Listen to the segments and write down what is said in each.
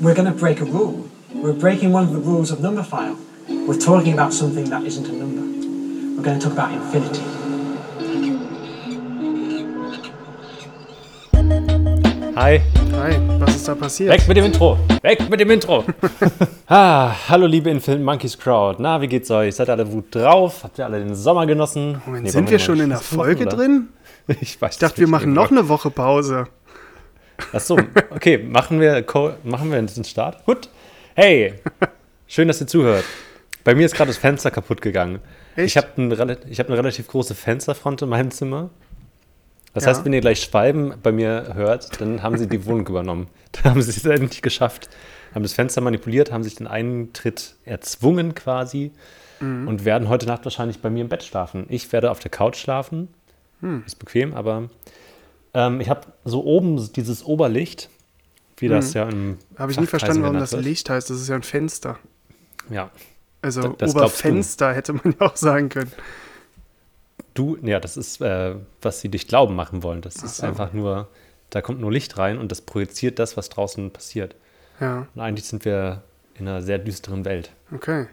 we're going to break a rule. We're breaking one of the rules of Numberphile. We're talking about something that isn't a number. We're going to talk about infinity. Hi. Hi, was ist da passiert? Weg mit dem Intro. Weg mit dem Intro. ah, hallo liebe Infinite Monkeys Crowd. Na, wie geht's euch? Seid ihr alle gut drauf? Habt ihr alle den Sommer genossen? Moment, Nee, sind wir schon in der Folge drin? Ich weiß Ich dachte, wir machen noch eine Woche Pause. Achso, okay, machen wir, machen wir den Start? Gut. Hey, schön, dass ihr zuhört. Bei mir ist gerade das Fenster kaputt gegangen. Echt? Ich habe ein, hab eine relativ große Fensterfront in meinem Zimmer. Das Ja. heißt, wenn ihr gleich Schwalben bei mir hört, dann haben sie die Wohnung übernommen. Dann haben sie es endlich geschafft. Haben das Fenster manipuliert, haben sich den Eintritt erzwungen quasi Mhm. und werden heute Nacht wahrscheinlich bei mir im Bett schlafen. Ich werde auf der Couch schlafen. Hm. Ist bequem, aber ähm, ich habe so oben dieses Oberlicht, wie das ja im. Habe ich nie verstanden, warum das. Licht heißt. Das ist ja ein Fenster. Ja, Also Das- Oberfenster hätte man ja auch sagen können. du, ja, das ist, äh, was sie dich glauben machen wollen. Das ist so. einfach nur, da kommt nur Licht rein und das projiziert das, was draußen passiert. Ja, Und eigentlich sind wir in einer sehr düsteren Welt. okay.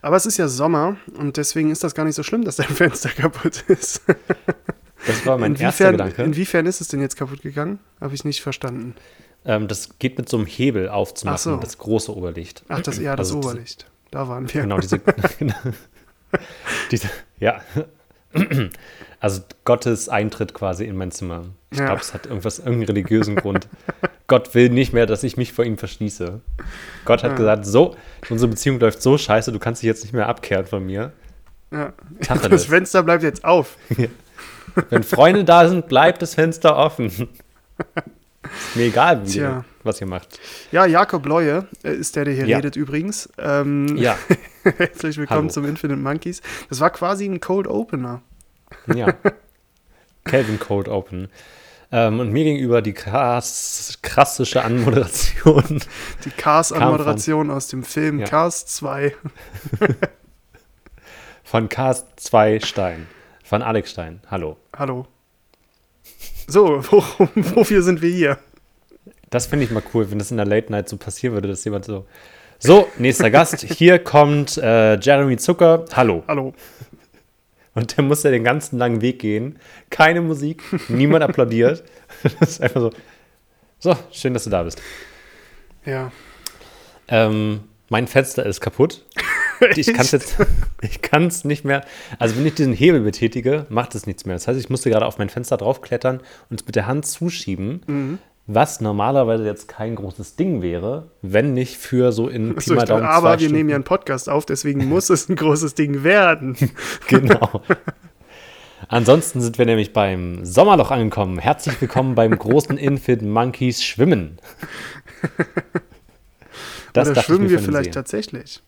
Aber es ist ja Sommer und deswegen ist das gar nicht so schlimm, dass dein Fenster kaputt ist. Das war mein erster inwiefern, Gedanke. inwiefern ist es denn jetzt kaputt gegangen? Habe ich nicht verstanden. Ähm, das geht mit so einem Hebel aufzumachen, Ach so. das große Oberlicht. Ach, das ja, das Also Oberlicht. Da waren wir. Genau, diese. diese ja. Also Gottes Eintritt quasi in mein Zimmer. Ich Ja. glaube, es hat irgendwas, irgendeinen religiösen Grund. Gott will nicht mehr, dass ich mich vor ihm verschließe. Gott hat Ja. gesagt, so, unsere Beziehung läuft so scheiße, du kannst dich jetzt nicht mehr abkehren von mir. Ja. Das Fenster bleibt jetzt auf. Wenn Freunde da sind, bleibt das Fenster offen. Ist mir egal, wie Tja. was ihr macht. Ja, Jakob Leue ist der, der hier Ja. redet übrigens. Ähm, Ja, Herzlich willkommen Hallo. zum Infinite Monkeys. Das war quasi ein Cold Opener. ja. Calvin Cold Open. Ähm, und mir gegenüber die krass, krassische Anmoderation Die Cars-Anmoderation aus dem Film Ja. Cars 2. von Cast 2 Stein. Von Alex Stein. Hallo. Hallo. So, worum, wofür sind wir hier? Das finde ich mal cool, wenn das in der Late Night so passieren würde, dass jemand so. So, nächster Gast. Hier kommt äh, Jeremy Zucker. Hallo. Hallo. Und der muss ja den ganzen langen Weg gehen. Keine Musik, niemand applaudiert. Das ist einfach so. So, schön, dass du da bist. Ja. Ähm, mein Fenster ist kaputt. Ich kann es jetzt, ich kann es nicht mehr. Also wenn ich diesen Hebel betätige, macht es nichts mehr. Das heißt, ich musste gerade auf mein Fenster draufklettern und es mit der Hand zuschieben, Mhm. was normalerweise jetzt kein großes Ding wäre, wenn nicht für so in Pi So, mal Daumen aber wir nehmen Stunden. ja einen Podcast auf, deswegen muss es ein großes Ding werden. Genau. Ansonsten sind wir nämlich beim Sommerloch angekommen. Herzlich willkommen beim großen Infit Monkeys Schwimmen. Das Oder schwimmen wir vielleicht sehen. tatsächlich?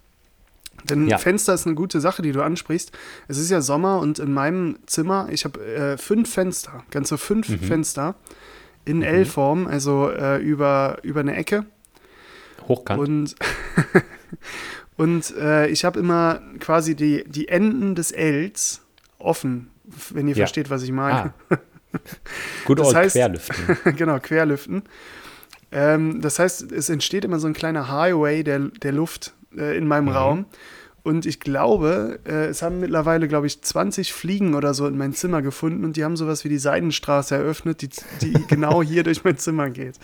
Denn Ja. Fenster ist eine gute Sache, die du ansprichst. Es ist ja Sommer und in meinem Zimmer, ich habe äh, fünf Fenster, ganze fünf Mhm. Fenster in L-Form, also äh, über, über eine Ecke. Hochkant. Und, und äh, ich habe immer quasi die, die Enden des Ls offen, wenn ihr Ja. versteht, was ich meine. Ah. Gut Das heißt- Querlüften. genau, querlüften. Ähm, das heißt, es entsteht immer so ein kleiner Highway der, der Luft äh, in meinem Mhm. Raum. Und ich glaube, äh, es haben mittlerweile, glaube ich, 20 Fliegen oder so in mein Zimmer gefunden und die haben sowas wie die Seidenstraße eröffnet, die, die genau hier durch mein Zimmer geht.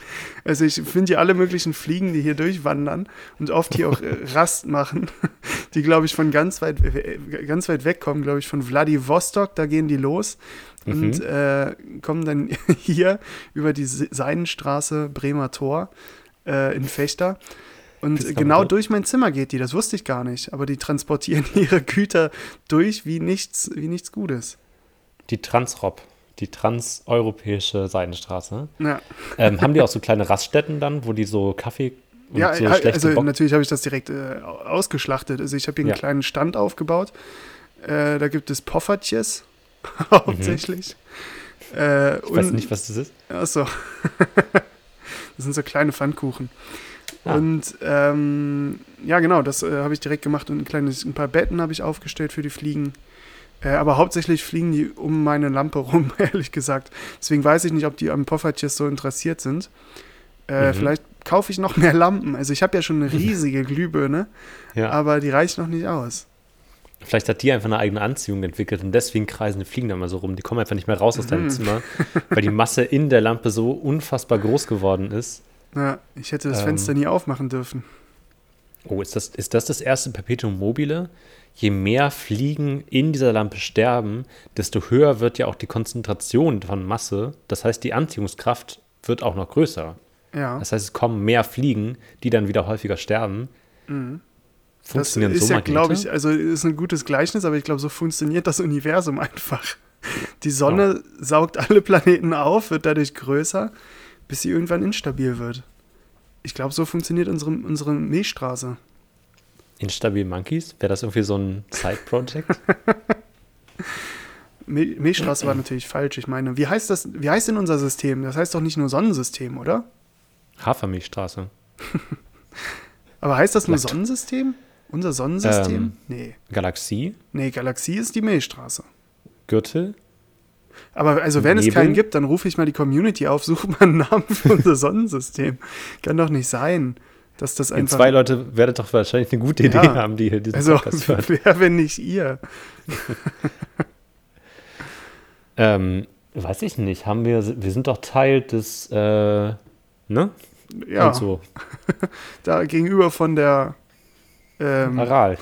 Also ich finde hier alle möglichen Fliegen, die hier durchwandern und oft hier auch äh, Rast machen, die, glaube ich, von ganz weit, äh, ganz weit weg kommen, glaube ich, von Vladivostok, da gehen die los und Mhm. äh, kommen dann hier über die Se- Seidenstraße Bremer Tor äh, in Fechter. Und Geht's genau damit? durch mein Zimmer geht die, das wusste ich gar nicht. Aber die transportieren ihre Güter durch wie nichts, wie nichts Gutes. Die Transrop, die transeuropäische Seidenstraße. Ja, Ähm, haben die auch so kleine Raststätten dann, wo die so Kaffee und ja so äh, schlechte also Bock natürlich habe ich das direkt äh, ausgeschlachtet. Also ich habe hier einen Ja. kleinen Stand aufgebaut. Äh, da gibt es Poffertjes hauptsächlich. Äh, Mhm. Ich weiß nicht, was das ist. Achso. das sind so kleine Pfannkuchen. Und ähm, ja, genau, das äh, habe ich direkt gemacht und ein kleines, ein paar Betten habe ich aufgestellt für die Fliegen. Äh, aber hauptsächlich fliegen die um meine Lampe rum, ehrlich gesagt. Deswegen weiß ich nicht, ob die am Poffertjes so interessiert sind. Äh, Mhm. Vielleicht kaufe ich noch mehr Lampen. Also ich habe ja schon eine riesige Glühbirne, Ja. aber die reicht noch nicht aus. Vielleicht hat die einfach eine eigene Anziehung entwickelt und deswegen kreisen die Fliegen da mal so rum. Die kommen einfach nicht mehr raus aus Mhm. deinem Zimmer, weil die Masse in der Lampe so unfassbar groß geworden ist. Ja, ich hätte das Ähm. Fenster nie aufmachen dürfen. Oh, ist das, ist das das erste Perpetuum mobile? Je mehr Fliegen in dieser Lampe sterben, desto höher wird ja auch die Konzentration von Masse. Das heißt, die Anziehungskraft wird auch noch größer. Ja, Das heißt, es kommen mehr Fliegen, die dann wieder häufiger sterben. Mhm. das Funktionieren ist so ja, glaube ich, also ist ein gutes Gleichnis, aber ich glaube, so funktioniert das Universum einfach. Die Sonne saugt alle Planeten auf, wird dadurch größer, bis sie irgendwann instabil wird. Ich glaube, so funktioniert unsere, unsere Milchstraße. Instabil Monkeys? Wäre das irgendwie so ein Side-Project? Mil- Milchstraße war natürlich falsch. Ich meine, wie heißt das? Wie heißt denn unser System? Das heißt doch nicht nur Sonnensystem, oder? Hafermilchstraße. Aber heißt das nur Sonnensystem? Unser Sonnensystem? Ähm. Nee. Galaxie? Nee, Galaxie ist die Milchstraße. Gürtel? Aber also wenn es Nebel? keinen gibt, dann rufe ich mal die Community auf, suche mal einen Namen für unser Sonnensystem. Kann doch nicht sein, dass das Ihr einfach. zwei Leute werdet doch wahrscheinlich eine gute Idee Ja. haben, die hier diesen also Podcast hören. wer, wenn nicht ihr? Ähm, weiß ich nicht. Haben wir, wir sind doch Teil des, äh, ne? Ja, Und so. da gegenüber von der. Ähm, Aral.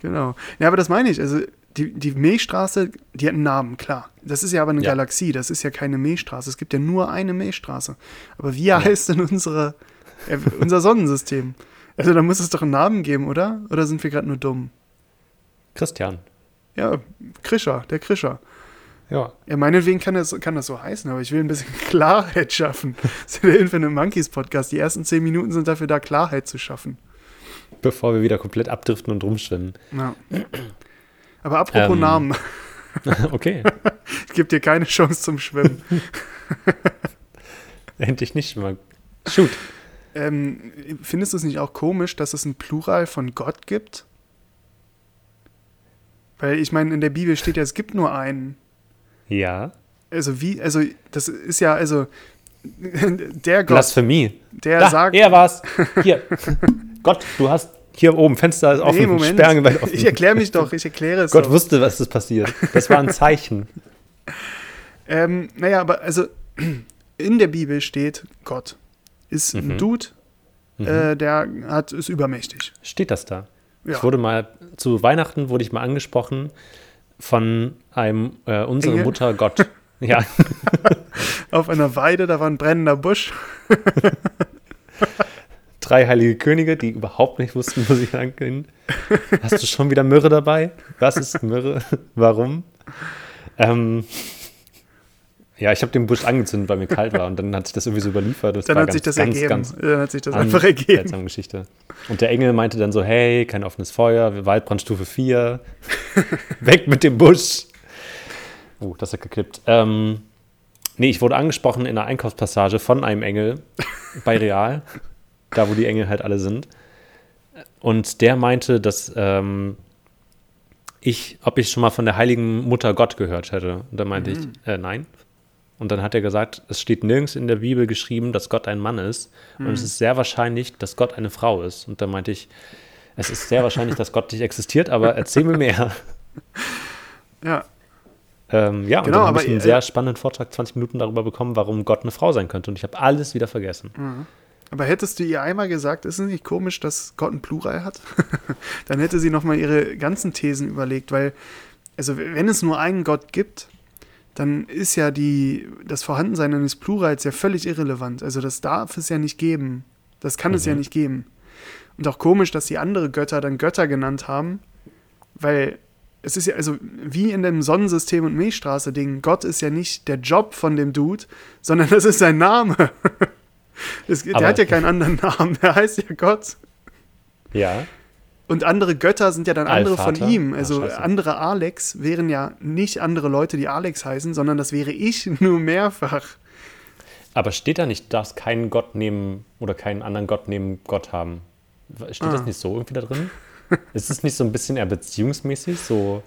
Genau. Ja, aber das meine ich. Also die, die Milchstraße, die hat einen Namen, klar. Das ist ja aber eine Ja. Galaxie, das ist ja keine Milchstraße. Es gibt ja nur eine Milchstraße. Aber wie heißt denn unsere, äh, unser Sonnensystem? Also da muss es doch einen Namen geben, oder? Oder sind wir gerade nur dumm? Christian. Ja, Krischer, der Krischer. Ja. Ja, meinetwegen kann das, kann das so heißen, aber ich will ein bisschen Klarheit schaffen. Das ist der Infinite Monkeys Podcast. Die ersten zehn Minuten sind dafür da, Klarheit zu schaffen. Bevor wir wieder komplett abdriften und rumschwimmen. Ja. Aber apropos Ähm. Namen, okay. ich gebe dir keine Chance zum Schwimmen. Endlich nicht mal. Shoot. Ähm, findest du es nicht auch komisch, dass es ein Plural von Gott gibt? Weil ich meine, in der Bibel steht ja, es gibt nur einen. Ja. Also wie, also das ist ja, also der Gott, Blasphemie. der Da, sagt, er war's. Hier. Gott, du hast hier oben, Fenster ist offen, nee, Moment, Sperrangewalt offen. ich erkläre mich doch, ich erkläre es Gott doch. wusste, was das passiert. Das war ein Zeichen. Ähm, naja, aber also in der Bibel steht Gott. Ist Mhm. ein Dude, äh, der hat, ist übermächtig. Steht das da? Ja. Ich wurde mal, zu Weihnachten wurde ich mal angesprochen von einem, äh, unsere Engel? Mutter Gott. Ja, Auf einer Weide, da war ein brennender Busch. drei heilige Könige, die überhaupt nicht wussten, wo sie angehen. Hast du schon wieder Myrrhe dabei? Was ist Myrrhe? Warum? Ähm, ja, ich habe den Busch angezündet, weil mir kalt war und dann hat sich das irgendwie so überliefert. Das Dann war hat sich ganz, das ganz, ergeben. Ganz dann hat sich das einfach ergeben. Seltsame Geschichte. Und der Engel meinte dann so, hey, kein offenes Feuer, Waldbrandstufe 4, weg mit dem Busch. Oh, das hat geklippt. Ähm, nee, ich wurde angesprochen in einer Einkaufspassage von einem Engel bei Real, da wo die Engel halt alle sind. Und der meinte, dass ähm, ich, ob ich schon mal von der heiligen Mutter Gott gehört hätte. Und da meinte ich, äh, nein. Und dann hat er gesagt, es steht nirgends in der Bibel geschrieben, dass Gott ein Mann ist. Und es ist sehr wahrscheinlich, dass Gott eine Frau ist. Und da meinte ich, es ist sehr wahrscheinlich, dass Gott nicht existiert, aber erzähl mir mehr. Ja, Ähm, ja, und Genau, dann habe ich einen ihr- sehr spannenden Vortrag, 20 Minuten darüber bekommen, warum Gott eine Frau sein könnte. Und ich habe alles wieder vergessen. Aber hättest du ihr einmal gesagt, ist es nicht komisch, dass Gott ein Plural hat? Dann hätte sie nochmal ihre ganzen Thesen überlegt, weil, also wenn es nur einen Gott gibt, dann ist ja die, das Vorhandensein eines Plurals ja völlig irrelevant. Also das darf es ja nicht geben. Das kann es ja nicht geben. Und auch komisch, dass die andere Götter dann Götter genannt haben, weil es ist ja, also wie in dem Sonnensystem und Milchstraße-Ding, Gott ist ja nicht der Job von dem Dude, sondern das ist sein Name. Es, der hat ja keinen anderen Namen, der heißt ja Gott. Ja. Und andere Götter sind ja dann andere Allvater? von ihm. Ach, Also scheiße. andere Alex wären ja nicht andere Leute, die Alex heißen, sondern das wäre ich nur mehrfach. Aber steht da nicht, darfst keinen Gott neben oder keinen anderen Gott neben Gott haben? Steht Ah. das nicht so irgendwie da drin? Ist es nicht so ein bisschen eher beziehungsmäßig, so,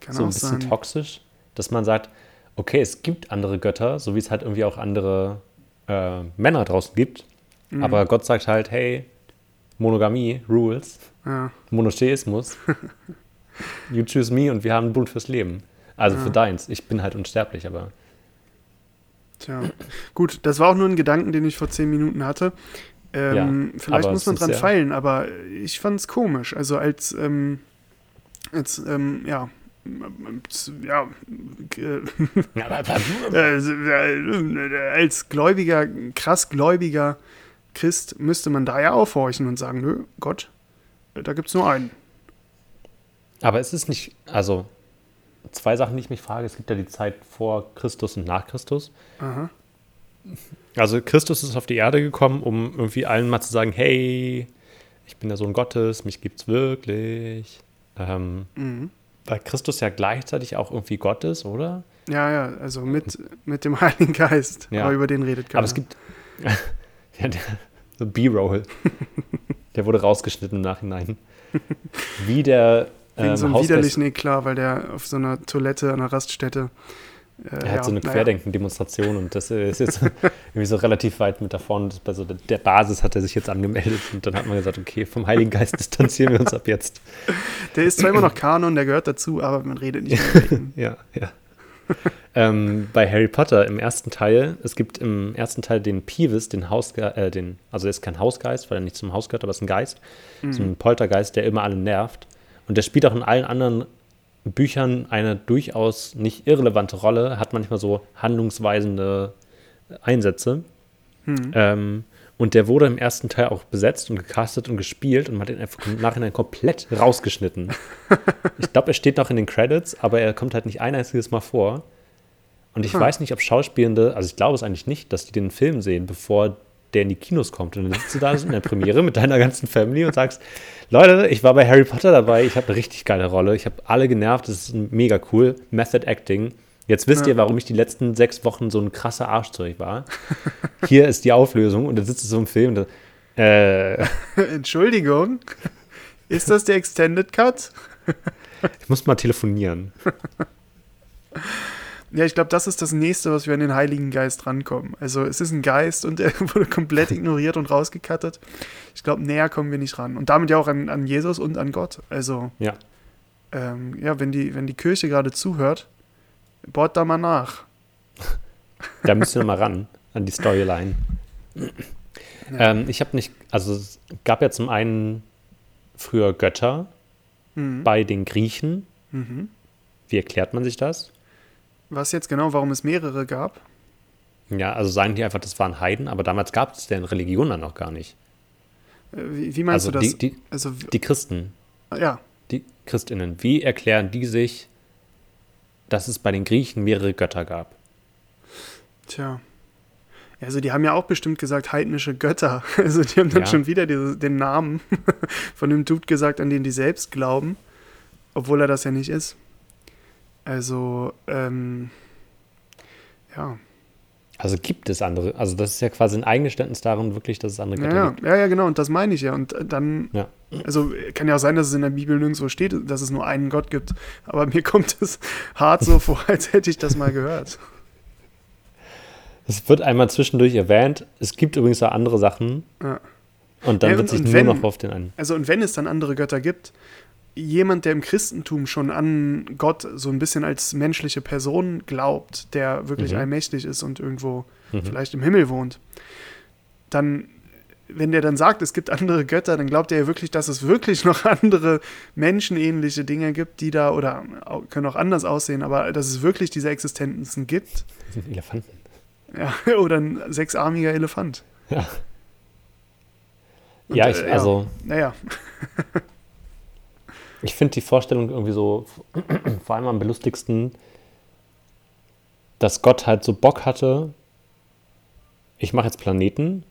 Kann so ein bisschen sein. toxisch, dass man sagt, okay, es gibt andere Götter, so wie es halt irgendwie auch andere äh, Männer draußen gibt, Aber Gott sagt halt, hey, Monogamie, Rules, Ja. Monotheismus, you choose me und wir haben Blut fürs Leben. Also für deins. Ich bin halt unsterblich, aber Tja, gut, das war auch nur ein Gedanken, den ich vor zehn Minuten hatte. Ähm, Ja, vielleicht muss man dran ja- feilen, aber ich fand es komisch. Also als, ähm, als ähm, ja, ja, äh, äh, als gläubiger, krass gläubiger Christ müsste man da ja aufhorchen und sagen, nö, Gott, äh, da gibt es nur einen. Aber es ist nicht, also zwei Sachen, die ich mich frage. Es gibt ja die Zeit vor Christus und nach Christus. Aha. Also Christus ist auf die Erde gekommen, um irgendwie allen mal zu sagen, hey, ich bin der Sohn Gottes, mich gibt's wirklich. Ähm, Mhm. Weil Christus ja gleichzeitig auch irgendwie Gott ist, oder? Ja, ja, also mit, mit dem Heiligen Geist. Ja. Aber über den redet keiner. Aber es gibt ja, der, so B-Roll. der wurde rausgeschnitten im Nachhinein. Wie der Wegen ähm, so einem Hausgeist- widerlichen Eklat, weil der auf so einer Toilette an einer Raststätte. Äh, Er hat ja, so eine. Querdenken-Demonstration und das ist jetzt irgendwie so relativ weit mit davon. Und Bei so der- Basis hat er sich jetzt angemeldet und dann hat man gesagt, okay, vom Heiligen Geist distanzieren wir uns ab jetzt. Der ist zwar immer noch Kanon, der gehört dazu, aber man redet nicht mehr. Ja, ja. ähm, bei Harry Potter im ersten Teil, es gibt im ersten Teil den Peeves, den Hausgeist, äh, den, also er ist kein Hausgeist, weil er nicht zum Haus gehört, aber es ist ein Geist, so ein Poltergeist, der immer alle nervt. Und der spielt auch in allen anderen Büchern eine durchaus nicht irrelevante Rolle, hat manchmal so handlungsweisende Einsätze. Ähm, und der wurde im ersten Teil auch besetzt und gecastet und gespielt und man hat ihn einfach im Nachhinein komplett rausgeschnitten. Ich glaube, er steht noch in den Credits, aber er kommt halt nicht ein einziges Mal vor. Und ich Hm. weiß nicht, ob Schauspielende, also ich glaube es eigentlich nicht, dass die den Film sehen, bevor der in die Kinos kommt. Und dann sitzt du da in der Premiere mit deiner ganzen Family und sagst, Leute, ich war bei Harry Potter dabei, ich habe eine richtig geile Rolle, ich habe alle genervt, das ist mega cool, Method Acting. Jetzt wisst Ja. ihr, warum ich die letzten sechs Wochen so ein krasser Arschzeug war. Hier ist die Auflösung und dann sitzt du so im Film und dann, äh, Entschuldigung, ist das der Extended Cut? ich muss mal telefonieren. Ja, ich glaube, das ist das nächste, was wir an den Heiligen Geist rankommen. Also es ist ein Geist und er wurde komplett ignoriert und rausgekattet. Ich glaube, näher kommen wir nicht ran. Und damit ja auch an, an Jesus und an Gott. Also Ja. ähm, ja, wenn die, wenn die Kirche gerade zuhört, bohrt da mal nach. Da ihr noch mal ran an die Storyline. Ähm, ich habe nicht, also es gab ja zum einen früher Götter Mhm. bei den Griechen. Mhm. Wie erklärt man sich das? Was jetzt genau, warum es mehrere gab? Ja, also sagen die einfach, das waren Heiden, aber damals gab es deren Religion dann noch gar nicht. Äh, Wie, wie meinst also du das? Die, die, also die Christen, ja, die Christinnen, wie erklären die sich, dass es bei den Griechen mehrere Götter gab? tja. Also die haben ja auch bestimmt gesagt heidnische Götter. Also die haben dann Ja. schon wieder diese, den Namen von dem Dude gesagt, an den die selbst glauben, obwohl er das ja nicht ist. Also ähm, ja. Also gibt es andere, also das ist ja quasi ein Eingeständnis darin wirklich, dass es andere Götter ja, gibt. ja, ja, genau, und das meine ich ja. Und äh, dann, Ja. also kann ja auch sein, dass es in der Bibel nirgendwo steht, dass es nur einen Gott gibt. Aber mir kommt es hart so vor, als hätte ich das mal gehört. Es wird einmal zwischendurch erwähnt. Es gibt übrigens auch andere Sachen. Ja. Und dann Ja, wird und- sich und nur wenn- noch auf den einen. Also, und wenn es dann andere Götter gibt, jemand, der im Christentum schon an Gott so ein bisschen als menschliche Person glaubt, der wirklich Mhm. allmächtig ist und irgendwo Mhm. vielleicht im Himmel wohnt, dann, wenn der dann sagt, es gibt andere Götter, dann glaubt er ja wirklich, dass es wirklich noch andere menschenähnliche Dinge gibt, die da, oder können auch anders aussehen, aber dass es wirklich diese Existenzen gibt. Das sind Elefanten. Ja, oder ein sechsarmiger Elefant. Ja. Und, ja, ich, äh, ja. also Naja, ich finde die Vorstellung irgendwie so, vor allem am belustigsten, dass Gott halt so Bock hatte, ich mache jetzt Planeten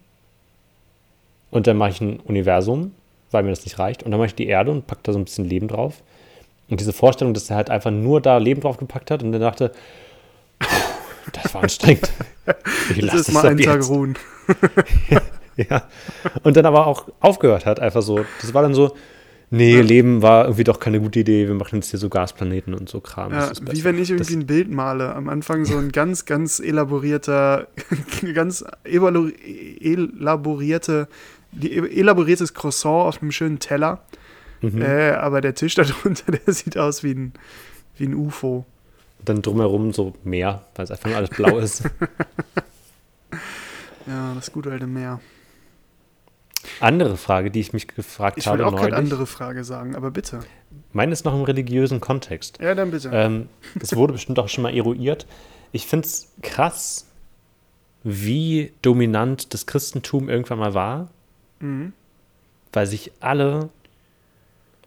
und dann mache ich ein Universum, weil mir das nicht reicht, und dann mache ich die Erde und packe da so ein bisschen Leben drauf. Und diese Vorstellung, dass er halt einfach nur da Leben drauf gepackt hat und dann dachte, das war anstrengend. Ich das lasse ist das mal einen Tag jetzt. ruhen. Ja. Und dann aber auch aufgehört hat, einfach so. Das war dann so, Nee, Ja. Leben war irgendwie doch keine gute Idee. Wir machen jetzt hier so Gasplaneten und so Kram. Ja, wie wenn ich irgendwie Das- ein Bild male. Am Anfang so ein ganz, ganz elaborierter, ganz elaborierte, die elaboriertes Croissant auf einem schönen Teller. Mhm. Äh, aber der Tisch darunter, der sieht aus wie ein, wie ein UFO. Dann drumherum so Meer, weil es einfach nur alles blau ist. Ja, das gute alte Meer. Andere Frage, die ich mich gefragt Ich habe wollte auch neulich. andere Frage sagen, aber bitte. Meine ist noch im religiösen Kontext. Ja, dann bitte. Ähm, das wurde bestimmt auch schon mal eruiert. Ich finde es krass, wie dominant das Christentum irgendwann mal war, Mhm. weil sich alle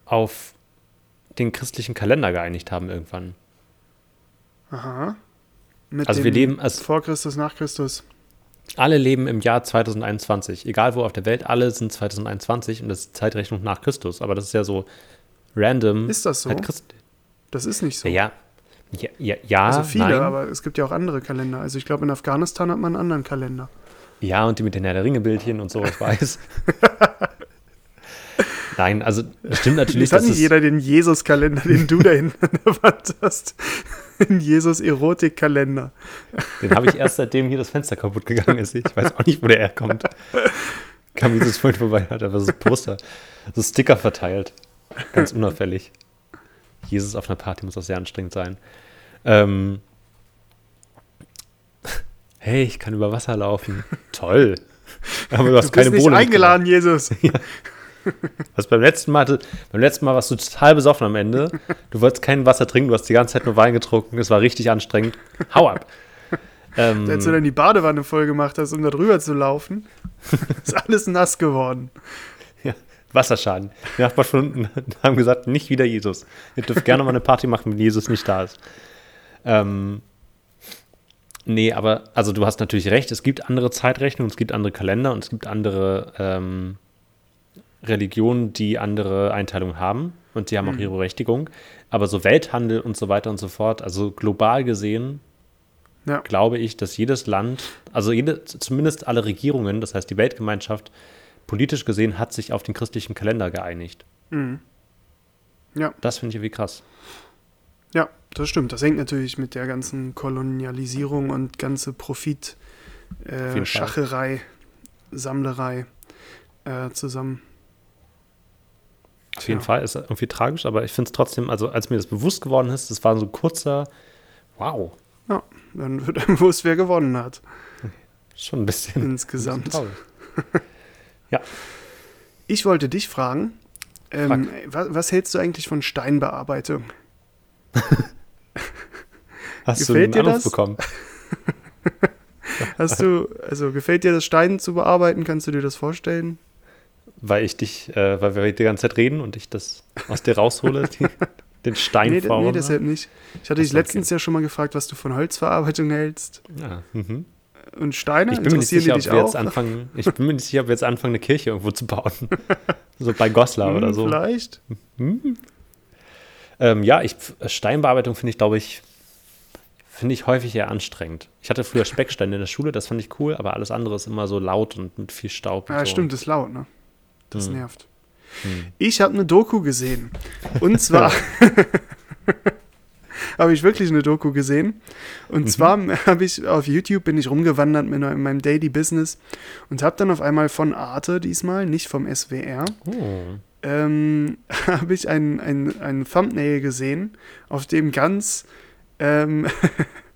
auf den christlichen Kalender geeinigt haben irgendwann. Aha. Mit Also wir leben als- vor Christus, nach Christus. Alle leben im Jahr 2021, egal wo auf der Welt, alle sind 2021 und das ist Zeitrechnung nach Christus. Aber das ist ja so random. Ist das so? Halt Das ist nicht so. ja, ja, ja, ja, also viele, nein. aber es gibt ja auch andere Kalender. Also ich glaube, in Afghanistan hat man einen anderen Kalender. Ja, und die mit den Herr der Ringe-Bildchen und so, ich weiß. Nein, also das stimmt natürlich. Jetzt hat nicht jeder den Jesus-Kalender, den du da hinten an der Wand hast. Den Jesus-Erotik-Kalender. Den habe ich erst seitdem hier das Fenster kaputt gegangen ist. Ich weiß auch nicht, wo der herkommt. Kam dieses vorhin vorbei, hat einfach so Poster, so Sticker verteilt. Ganz unauffällig. Jesus auf einer Party muss auch sehr anstrengend sein. Ähm, hey, ich kann über Wasser laufen. Toll. Aber du hast Du bist keine Bohne. eingeladen, Jesus. Was beim letzten Mal, beim letzten Mal warst du total besoffen am Ende. Du wolltest kein Wasser trinken, du hast die ganze Zeit nur Wein getrunken. Es war richtig anstrengend. Hau ab. Ähm, Als du dann die Badewanne voll gemacht hast, um da drüber zu laufen, ist alles nass geworden. Ja, Wasserschaden. Die Nachbarn von unten haben gesagt, nicht wieder Jesus. Ihr dürft gerne mal eine Party machen, wenn Jesus nicht da ist. Ähm, nee, aber also du hast natürlich recht, es gibt andere Zeitrechnungen, es gibt andere Kalender und es gibt andere ähm, Religionen, die andere Einteilungen haben und die haben auch ihre Berechtigung. Aber so Welthandel und so weiter und so fort, also global gesehen, Ja. glaube ich, dass jedes Land, also jede, zumindest alle Regierungen, das heißt die Weltgemeinschaft, politisch gesehen hat sich auf den christlichen Kalender geeinigt. Mhm. Ja. Das finde ich irgendwie krass. Ja, das stimmt. Das hängt natürlich mit der ganzen Kolonialisierung und ganze Profit, äh. Schacherei, Sammlerei äh, zusammen. Auf jeden Tja. Fall ist irgendwie tragisch, aber ich finde es trotzdem, also als mir das bewusst geworden ist, das war so ein kurzer, wow, Ja, dann wird einem bewusst, wer gewonnen hat schon ein bisschen insgesamt. traurig. Ich wollte dich fragen, ähm, was, was hältst du eigentlich von Steinbearbeitung? Hast Gefällt du dir einen Anruf das? bekommen? Hast du, also gefällt dir das Stein zu bearbeiten? Kannst du dir das vorstellen? Weil ich dich, äh, weil wir die ganze Zeit reden und ich das aus dir raushole, die, den Stein Nee, nee, deshalb nicht. Ich hatte dich letztens ja schon mal gefragt, was du von Holzverarbeitung hältst. Ja, mhm. Und Steine, Ich bin mir nicht interessieren sicher, die ob dich wir auch? jetzt anfangen, ich bin mir nicht sicher, ob wir jetzt anfangen, eine Kirche irgendwo zu bauen. so bei Goslar Hm, oder so. Vielleicht. Ähm, ja, ich, Steinbearbeitung finde ich, glaube ich, finde ich häufig eher anstrengend. Ich hatte früher Specksteine in der Schule, das fand ich cool, aber alles andere ist immer so laut und mit viel Staub. Ja, so. stimmt, ist laut, ne? Das Hm. nervt. Hm. Ich habe eine Doku gesehen. Und zwar habe ich wirklich eine Doku gesehen. Und Mhm. zwar habe ich auf YouTube bin ich rumgewandert mit in meinem Daily Business und habe dann auf einmal von Arte diesmal, nicht vom SWR, Oh. ähm, habe ich ein, ein, ein Thumbnail gesehen, auf dem ganz ähm,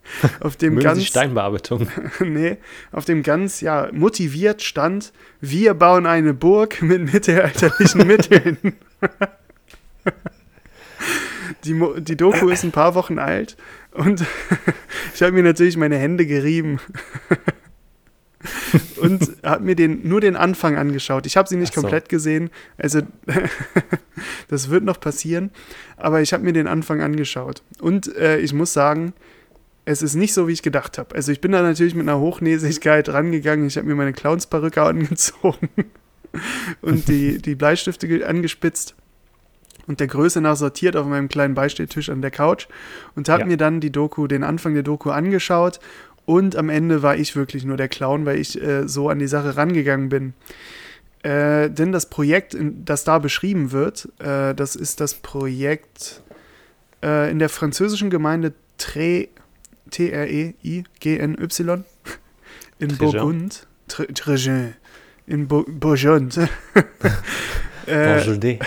auf dem Mögen Sie ganz Steinbearbeitung. nee, auf dem ganz ja motiviert stand, wir bauen eine Burg mit mittelalterlichen Mitteln. Die, Mo- die Doku ist ein paar Wochen alt und ich habe mir natürlich meine Hände gerieben und habe mir den, nur den Anfang angeschaut. Ich habe sie nicht so. komplett gesehen, also das wird noch passieren, aber ich habe mir den Anfang angeschaut. Und äh, ich muss sagen, es ist nicht so, wie ich gedacht habe. Also ich bin da natürlich mit einer Hochnäsigkeit rangegangen. Ich habe mir meine Clownsperücke angezogen und die, die Bleistifte ge- angespitzt und der Größe nach sortiert auf meinem kleinen Beistelltisch an der Couch und habe Ja. mir dann die Doku, den Anfang der Doku angeschaut und am Ende war ich wirklich nur der Clown, weil ich äh, so an die Sache rangegangen bin. Äh, denn das Projekt, das da beschrieben wird, äh, das ist das Projekt äh, in der französischen Gemeinde Tre, T-R-E-I-G-N-Y in. Burgund. Trégin. In Burgund. äh, Bourgeois.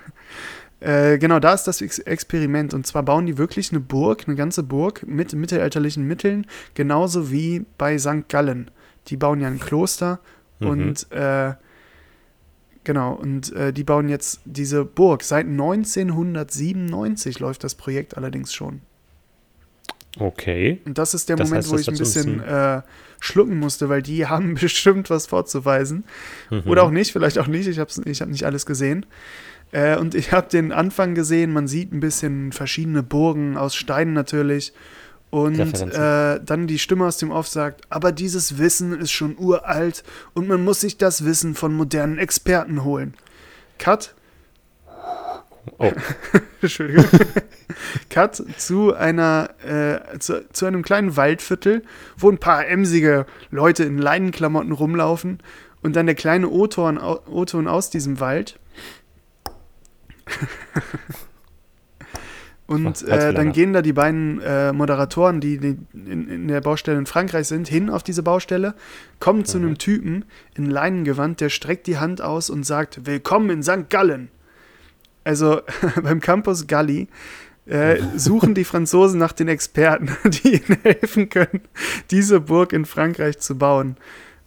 äh, genau, da ist das Ex Experiment. Und zwar bauen die wirklich eine Burg, eine ganze Burg mit mittelalterlichen Mitteln, genauso wie bei St. Gallen. Die bauen ja ein Kloster Mhm. und äh, genau, und äh, die bauen jetzt diese Burg. Seit 1997 läuft das Projekt allerdings schon. Okay. Und das ist der Das Moment, heißt, wo ich ein bisschen äh, schlucken musste, weil die haben bestimmt was vorzuweisen. Mhm. Oder auch nicht, vielleicht auch nicht. Ich habe ich hab nicht alles gesehen. Äh, und ich habe den Anfang gesehen. Man sieht ein bisschen verschiedene Burgen aus Steinen natürlich. Und äh, dann die Stimme aus dem Off sagt, aber dieses Wissen ist schon uralt und man muss sich das Wissen von modernen Experten holen. Cut. Oh. Entschuldigung. Cut zu einer äh, zu, zu einem kleinen Waldviertel, wo ein paar emsige Leute in Leinenklamotten rumlaufen und dann der kleine O-Ton au- O-Ton aus diesem Wald. und äh, dann gehen da die beiden äh, Moderatoren, die, die in, in der Baustelle in Frankreich sind, hin auf diese Baustelle, kommen zu einem Typen in Leinengewand, der streckt die Hand aus und sagt: Willkommen in St. Gallen. Also beim Campus Galli äh, suchen die Franzosen nach den Experten, die ihnen helfen können, diese Burg in Frankreich zu bauen.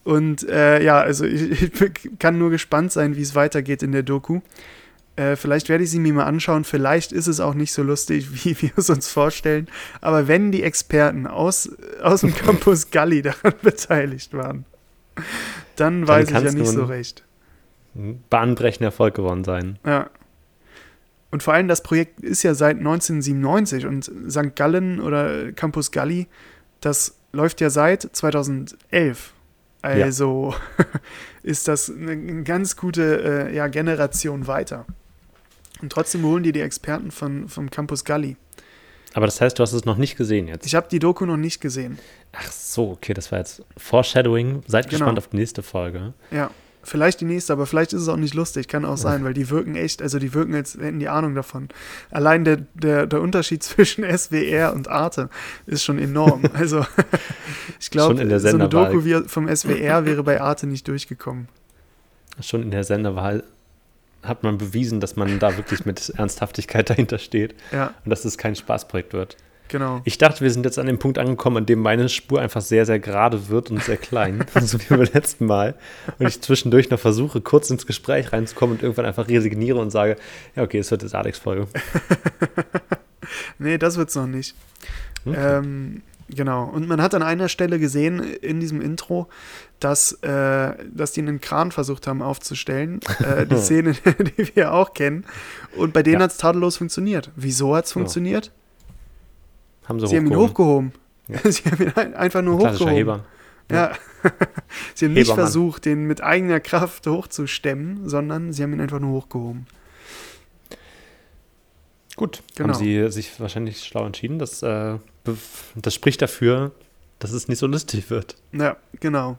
Und äh, ja, also ich, ich kann nur gespannt sein, wie es weitergeht in der Doku. Äh, vielleicht werde ich sie mir mal anschauen. Vielleicht ist es auch nicht so lustig, wie wir es uns vorstellen. Aber wenn die Experten aus, aus dem Campus Galli daran beteiligt waren, dann weiß ich ja nicht so recht. Bahnbrechender Erfolg geworden sein. Ja. Und vor allem das Projekt ist ja seit 1997 und St. Gallen oder Campus Galli, das läuft ja seit 2011. Also ist das eine ganz gute äh, ja, Generation weiter. Und trotzdem holen die die Experten von, vom Campus Galli. Aber das heißt, du hast es noch nicht gesehen jetzt. Ich habe die Doku noch nicht gesehen. Ach so, okay, das war jetzt Foreshadowing. Seid Genau. gespannt auf die nächste Folge. Ja, vielleicht die nächste, aber vielleicht ist es auch nicht lustig. Kann auch sein, weil die wirken echt, also die wirken, als hätten die Ahnung davon. Allein der, der, der Unterschied zwischen SWR und Arte ist schon enorm. Also ich glaube, so eine. Doku wie vom SWR wäre bei Arte nicht durchgekommen. Schon in der Senderwahl hat man bewiesen, dass man da wirklich mit Ernsthaftigkeit dahinter steht Ja, und dass es kein Spaßprojekt wird. Genau. Ich dachte, wir sind jetzt an dem Punkt angekommen, an dem meine Spur einfach sehr, sehr gerade wird und sehr klein, so wie beim letzten Mal. Und ich zwischendurch noch versuche, kurz ins Gespräch reinzukommen und irgendwann einfach resigniere und sage, ja, okay, es wird jetzt Alex-Folge. Nee, das wird's noch nicht. Okay. Ähm, genau. Und man hat an einer Stelle gesehen in diesem Intro, dass, äh, dass die einen Kran versucht haben aufzustellen. Äh, die Szene, die wir auch kennen. Und bei denen Ja. hat's tadellos funktioniert. Wieso hat's funktioniert? Haben sie, Sie haben ihn hochgehoben. hochgehoben. Sie haben ihn ein- einfach nur Klassischer hochgehoben. Heber. Ja. sie haben nicht Hebermann. versucht, den mit eigener Kraft hochzustemmen, sondern sie haben ihn einfach nur hochgehoben. Gut, Genau. haben sie sich wahrscheinlich schlau entschieden. Das, äh, das spricht dafür, dass es nicht so lustig wird. Ja, genau.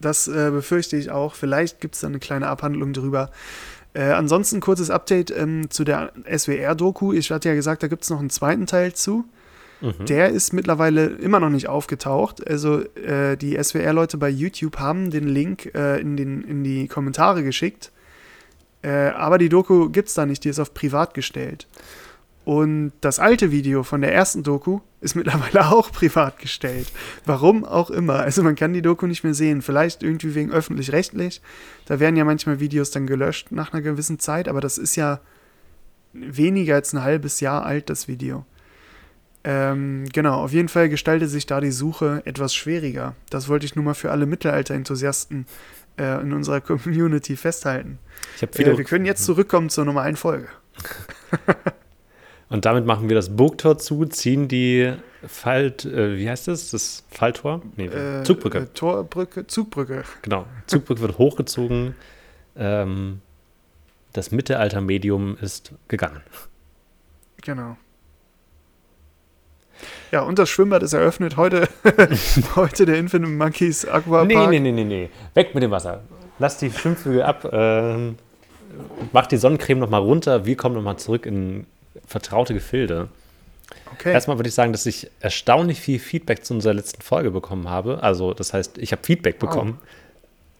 Das äh, befürchte ich auch. Vielleicht gibt es da eine kleine Abhandlung drüber. Äh, ansonsten kurzes Update ähm, zu der SWR-Doku. Ich hatte ja gesagt, da gibt es noch einen zweiten Teil zu. Mhm. Der ist mittlerweile immer noch nicht aufgetaucht. Also äh, die SWR-Leute bei YouTube haben den Link äh, in, den, in die Kommentare geschickt. Äh, aber die Doku gibt es da nicht, die ist auf privat gestellt. Und das alte Video von der ersten Doku ist mittlerweile auch privat gestellt. Warum auch immer. Also man kann die Doku nicht mehr sehen. Vielleicht irgendwie wegen öffentlich-rechtlich. Da werden ja manchmal Videos dann gelöscht nach einer gewissen Zeit, aber das ist ja weniger als ein halbes Jahr alt, das Video. Ähm, genau, auf jeden Fall gestaltet sich da die Suche etwas schwieriger. Das wollte ich nur mal für alle Mittelalter-Enthusiasten äh, in unserer Community festhalten. Ich habe viele Äh, wir können jetzt zurückkommen zur normalen Folge. Und damit machen wir das Burgtor zu, ziehen die Falt, äh, wie heißt das? Das Falltor? Nee, Äh, Zugbrücke. Äh, Torbrücke, Zugbrücke. Genau. Zugbrücke wird hochgezogen. Ähm, das Mittelalter-Medium ist gegangen. Genau. Ja, und das Schwimmbad ist eröffnet. Heute, heute der Infinite Monkeys Aquapark. Nee, nee, nee, nee, nee. Weg mit dem Wasser. lass die Schimpflüge ab. Ähm, mach die Sonnencreme nochmal runter. Wir kommen nochmal zurück in vertraute Gefilde. Okay. Erstmal würde ich sagen, dass ich erstaunlich viel Feedback zu unserer letzten Folge bekommen habe. Also, das heißt, ich habe Feedback bekommen.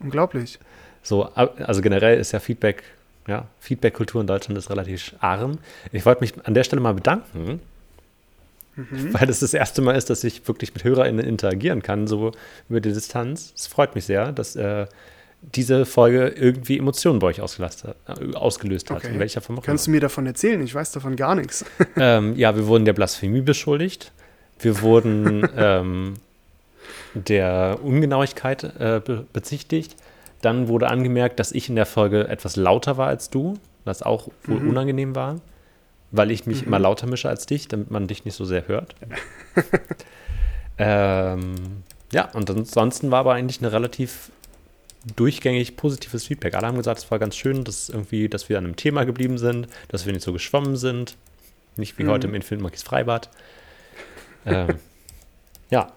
Unglaublich. So, also generell ist ja Feedback, ja, Feedback-Kultur in Deutschland ist relativ arm. Ich wollte mich an der Stelle mal bedanken, weil das das erste Mal ist, dass ich wirklich mit HörerInnen interagieren kann, so über die Distanz. Es freut mich sehr, dass äh, diese Folge irgendwie Emotionen bei euch ausgelöst hat, äh, ausgelöst hat Okay. in welcher Form auch Kannst du mir davon erzählen? Ich weiß davon gar nichts. ähm, ja, wir wurden der Blasphemie beschuldigt. Wir wurden ähm, der Ungenauigkeit äh, be bezichtigt. Dann wurde angemerkt, dass ich in der Folge etwas lauter war als du, was auch wohl unangenehm war, weil ich mich immer lauter mische als dich, damit man dich nicht so sehr hört. ähm, ja, und ansonsten war aber eigentlich eine relativ durchgängig positives Feedback. Alle haben gesagt, es war ganz schön, dass irgendwie, dass wir an einem Thema geblieben sind, dass wir nicht so geschwommen sind, nicht wie Mhm. heute im Infinite Monkeys Freibad. ähm, ja,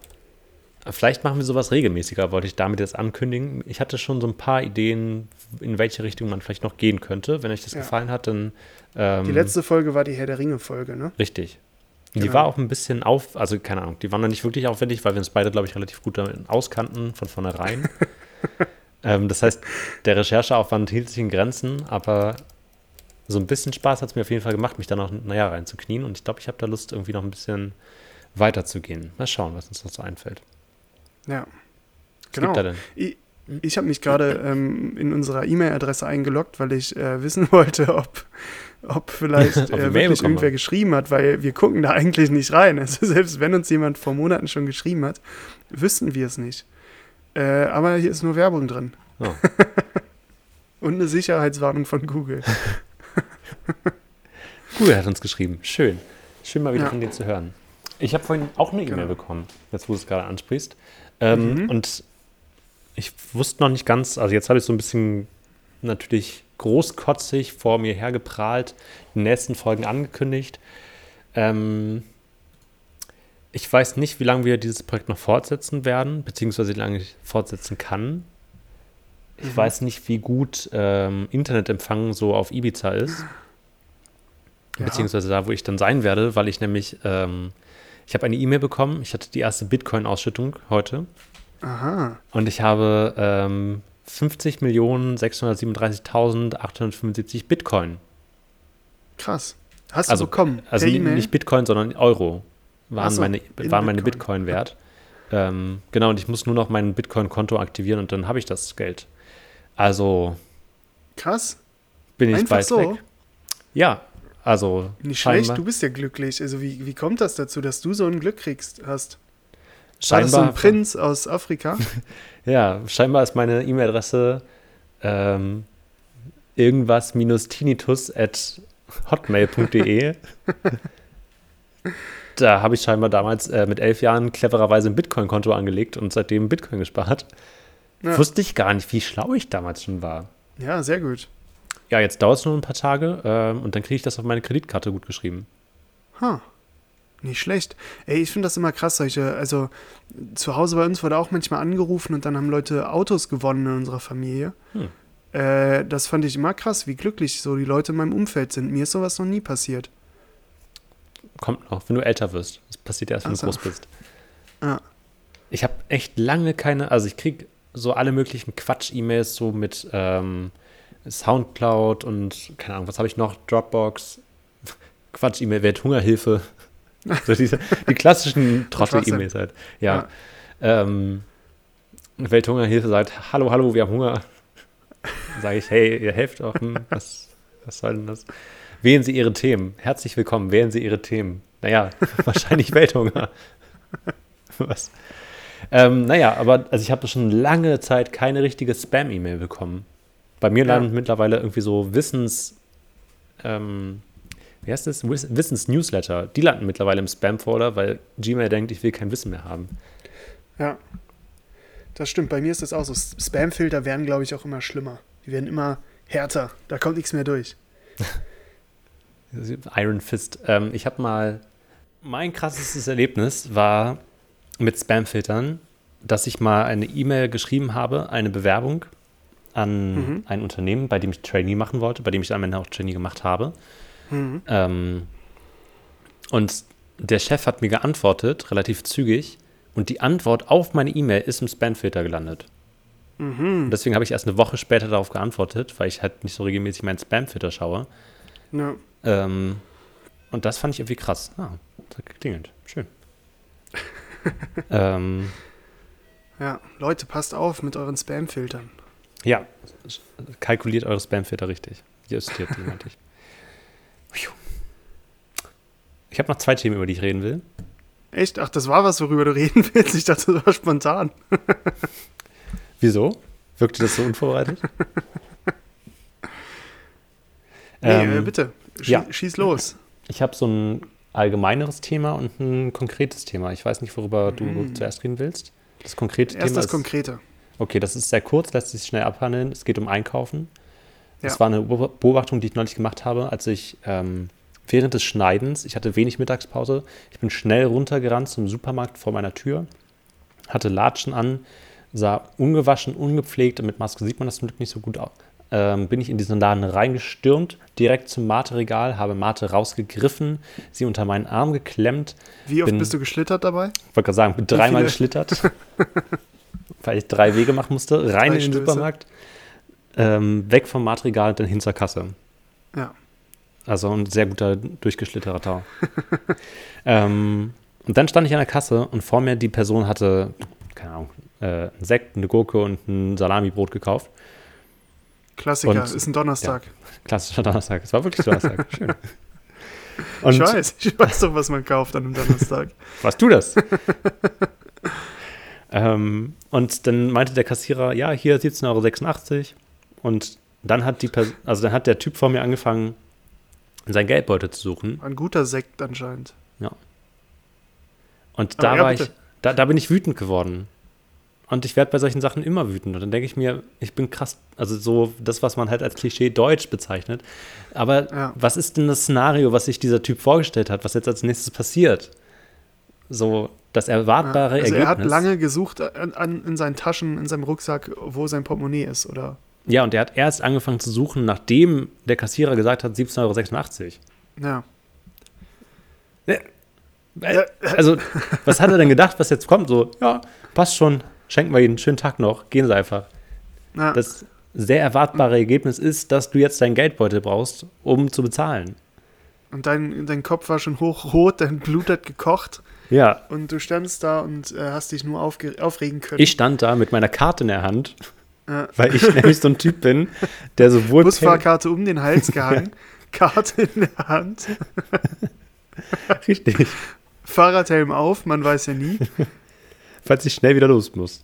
vielleicht machen wir sowas regelmäßiger, wollte ich damit jetzt ankündigen. Ich hatte schon so ein paar Ideen, in welche Richtung man vielleicht noch gehen könnte. Wenn euch das Ja. gefallen hat, dann ähm, Die letzte Folge war die Herr der Ringe-Folge, ne? Richtig. Die Genau. war auch ein bisschen auf, also keine Ahnung, die waren noch nicht wirklich aufwendig, weil wir uns beide, glaube ich, relativ gut damit auskannten von vornherein. ähm, das heißt, der Rechercheaufwand hielt sich in Grenzen, aber so ein bisschen Spaß hat es mir auf jeden Fall gemacht, mich da noch naja reinzuknien und ich glaube, ich habe da Lust, irgendwie noch ein bisschen weiterzugehen. Mal schauen, was uns noch so einfällt. Ja. Was Genau. gibt da denn? Ich, ich habe mich gerade ähm, in unserer E-Mail-Adresse eingeloggt, weil ich äh, wissen wollte, ob, ob vielleicht Ob äh, wirklich irgendwer haben. geschrieben hat, weil wir gucken da eigentlich nicht rein. Also selbst wenn uns jemand vor Monaten schon geschrieben hat, wüssten wir es nicht. Äh, aber hier ist nur Werbung drin. Oh. Und eine Sicherheitswarnung von Google. Google hat uns geschrieben. Schön. Schön mal wieder Ja. von dir zu hören. Ich habe vorhin auch eine E-Mail Genau. bekommen, jetzt wo du es gerade ansprichst. Ähm, Mhm. Und ich wusste noch nicht ganz, also jetzt habe ich so ein bisschen natürlich großkotzig vor mir hergeprahlt, die nächsten Folgen angekündigt. Ähm, ich weiß nicht, wie lange wir dieses Projekt noch fortsetzen werden, beziehungsweise wie lange ich fortsetzen kann. Ich Mhm. weiß nicht, wie gut ähm, Internetempfang so auf Ibiza ist. Ja. Beziehungsweise da, wo ich dann sein werde, weil ich nämlich, ähm, ich habe eine E-Mail bekommen, ich hatte die erste Bitcoin-Ausschüttung heute Aha. und ich habe ähm, 50.637.875 Bitcoin. Krass. Hast du Also, bekommen? Also E-Mail? nicht Bitcoin, sondern Euro waren so, meine, in waren meine Bitcoin. Bitcoin wert. Ähm, genau, und ich muss nur noch mein Bitcoin-Konto aktivieren und dann habe ich das Geld. Also Krass. bin ich Einfach weit so. weg. Ja, also Nicht schlecht, scheinbar, du bist ja glücklich. Also wie, wie kommt das dazu, dass du so ein Glück kriegst, hast? War das so scheinbar, ein Prinz aus Afrika? Ja, scheinbar ist meine E-Mail-Adresse ähm, irgendwas minus tinnitus at hotmail.de. da habe ich scheinbar damals äh, mit elf Jahren clevererweise ein Bitcoin-Konto angelegt und seitdem Bitcoin gespart. Ja. Wusste ich gar nicht, wie schlau ich damals schon war. Ja, sehr gut. Ja, jetzt dauert es nur ein paar Tage ähm, und dann kriege ich das auf meine Kreditkarte gut geschrieben. Ha. Nicht schlecht. Ey, ich finde das immer krass, solche, also zu Hause bei uns wurde auch manchmal angerufen und dann haben Leute Autos gewonnen in unserer Familie. Hm. Äh, das fand ich immer krass, wie glücklich so die Leute in meinem Umfeld sind. Mir ist sowas noch nie passiert. Kommt noch, wenn du älter wirst. Das passiert erst, wenn Ach du so. groß bist. Ja. Ich habe echt lange keine, also ich kriege so alle möglichen Quatsch-E-Mails so mit ähm, Soundcloud und keine Ahnung, was habe ich noch? Dropbox, Quatsch-E-Mail, Welt Hungerhilfe. so diese, die klassischen Trottel-E-Mails halt. Ja. Ähm, Welthungerhilfe sagt, hallo, hallo, wir haben Hunger. Sage ich, hey, ihr helft auch. Hm, was, was soll denn das? Wählen Sie Ihre Themen. Herzlich willkommen, wählen Sie Ihre Themen. Naja, wahrscheinlich Welthunger. Was? Ähm, naja, aber also ich habe schon lange Zeit keine richtige Spam-E-Mail bekommen. Bei mir Ja. landen mittlerweile irgendwie so Wissens, ähm, wie heißt das? Wiss- Wissens-Newsletter. Die landen mittlerweile im Spam-Folder, weil Gmail denkt, ich will kein Wissen mehr haben. Ja. Das stimmt, bei mir ist das auch so. Spamfilter werden, glaube ich, auch immer schlimmer. Die werden immer härter. Da kommt nichts mehr durch. Iron Fist. Ähm, ich habe mal, mein krassestes Erlebnis war mit Spam-Filtern, dass ich mal eine E-Mail geschrieben habe, eine Bewerbung an Mhm. ein Unternehmen, bei dem ich Trainee machen wollte, bei dem ich am Ende auch Trainee gemacht habe. Mhm. Ähm, und der Chef hat mir geantwortet, relativ zügig, und die Antwort auf meine E-Mail ist im Spamfilter gelandet. Mhm. Und deswegen habe ich erst eine Woche später darauf geantwortet, weil ich halt nicht so regelmäßig meinen Spamfilter schaue. Ja. Ähm, und das fand ich irgendwie krass. Ah, das hat geklingelt. Schön. ähm, ja, Leute, passt auf mit euren Spam-Filtern. Ja, kalkuliert eure Spamfilter richtig. Justiert die, meinte ich. Ich habe noch zwei Themen, über die ich reden will. Echt? Ach, das war was, worüber du reden willst. Ich dachte, das war spontan. Wieso? Wirkte das so unvorbereitet? Nee, Ähm, äh, bitte. Schie ja. Schieß los. Ich habe so ein allgemeineres Thema und ein konkretes Thema. Ich weiß nicht, worüber du zuerst reden willst. Das konkrete Erst Thema das ist, Konkrete. Okay, das ist sehr kurz, lässt sich schnell abhandeln. Es geht um Einkaufen. Das Ja. war eine Beob- Beobachtung, die ich neulich gemacht habe, als ich ähm, während des Schneidens, ich hatte wenig Mittagspause, ich bin schnell runtergerannt zum Supermarkt vor meiner Tür, hatte Latschen an, sah ungewaschen, ungepflegt, und mit Maske sieht man das zum Glück nicht so gut aus. Ähm, bin ich in diesen Laden reingestürmt, direkt zum Mate-Regal, habe Mate rausgegriffen, sie unter meinen Arm geklemmt, Wie oft bin- bist du geschlittert dabei? ich wollte gerade sagen, bin dreimal geschlittert, weil ich drei Wege machen musste, rein Drei in den Stöße. Supermarkt, ähm, weg vom Matregal und dann hin zur Kasse. Ja. Also ein sehr guter durchgeschlitterer Tau. ähm, und dann stand ich an der Kasse und vor mir die Person hatte, keine Ahnung, äh, einen Sekt, eine Gurke und ein Salamibrot gekauft. Klassiker, Und- ist ein Donnerstag. Klassischer Donnerstag. Es war wirklich Donnerstag. Schön. Und ich weiß, ich weiß doch, was man kauft an einem Donnerstag. Was du das? ähm, und dann meinte der Kassierer, ja, hier 17,86 Euro. Und dann hat die Pers also dann hat der Typ vor mir angefangen, seinen Geldbeutel zu suchen. Ein guter Sekt anscheinend. Und Aber da ja, war bitte. ich, da, da bin ich wütend geworden. Und ich werde bei solchen Sachen immer wütend. Und dann denke ich mir, ich bin krass, also so das, was man halt als Klischee Deutsch bezeichnet. Aber Ja. was ist denn das Szenario, was sich dieser Typ vorgestellt hat, was jetzt als nächstes passiert? So, das erwartbare also Ergebnis. er hat lange gesucht an, an, in seinen Taschen, in seinem Rucksack, wo sein Portemonnaie ist, oder? Ja, und er hat erst angefangen zu suchen, nachdem der Kassierer gesagt hat, 17,86 Euro. Ja. Äh, Also, was hat er denn gedacht, was jetzt kommt? So, ja, passt schon, schenken wir Ihnen einen schönen Tag noch, gehen Sie einfach. ja. Das sehr erwartbare Ergebnis ist, dass du jetzt deinen Geldbeutel brauchst, um zu bezahlen. Und dein, dein Kopf war schon hochrot, dein Blut hat gekocht Ja, und du standst da und äh, hast dich nur aufregen können. ich stand da mit meiner Karte in der Hand, Ja. weil ich nämlich so ein Typ bin, der sowohl Busfahrkarte um den Hals gehangen, Karte in der Hand, richtig, Fahrradhelm auf, man weiß ja nie. falls ich schnell wieder los muss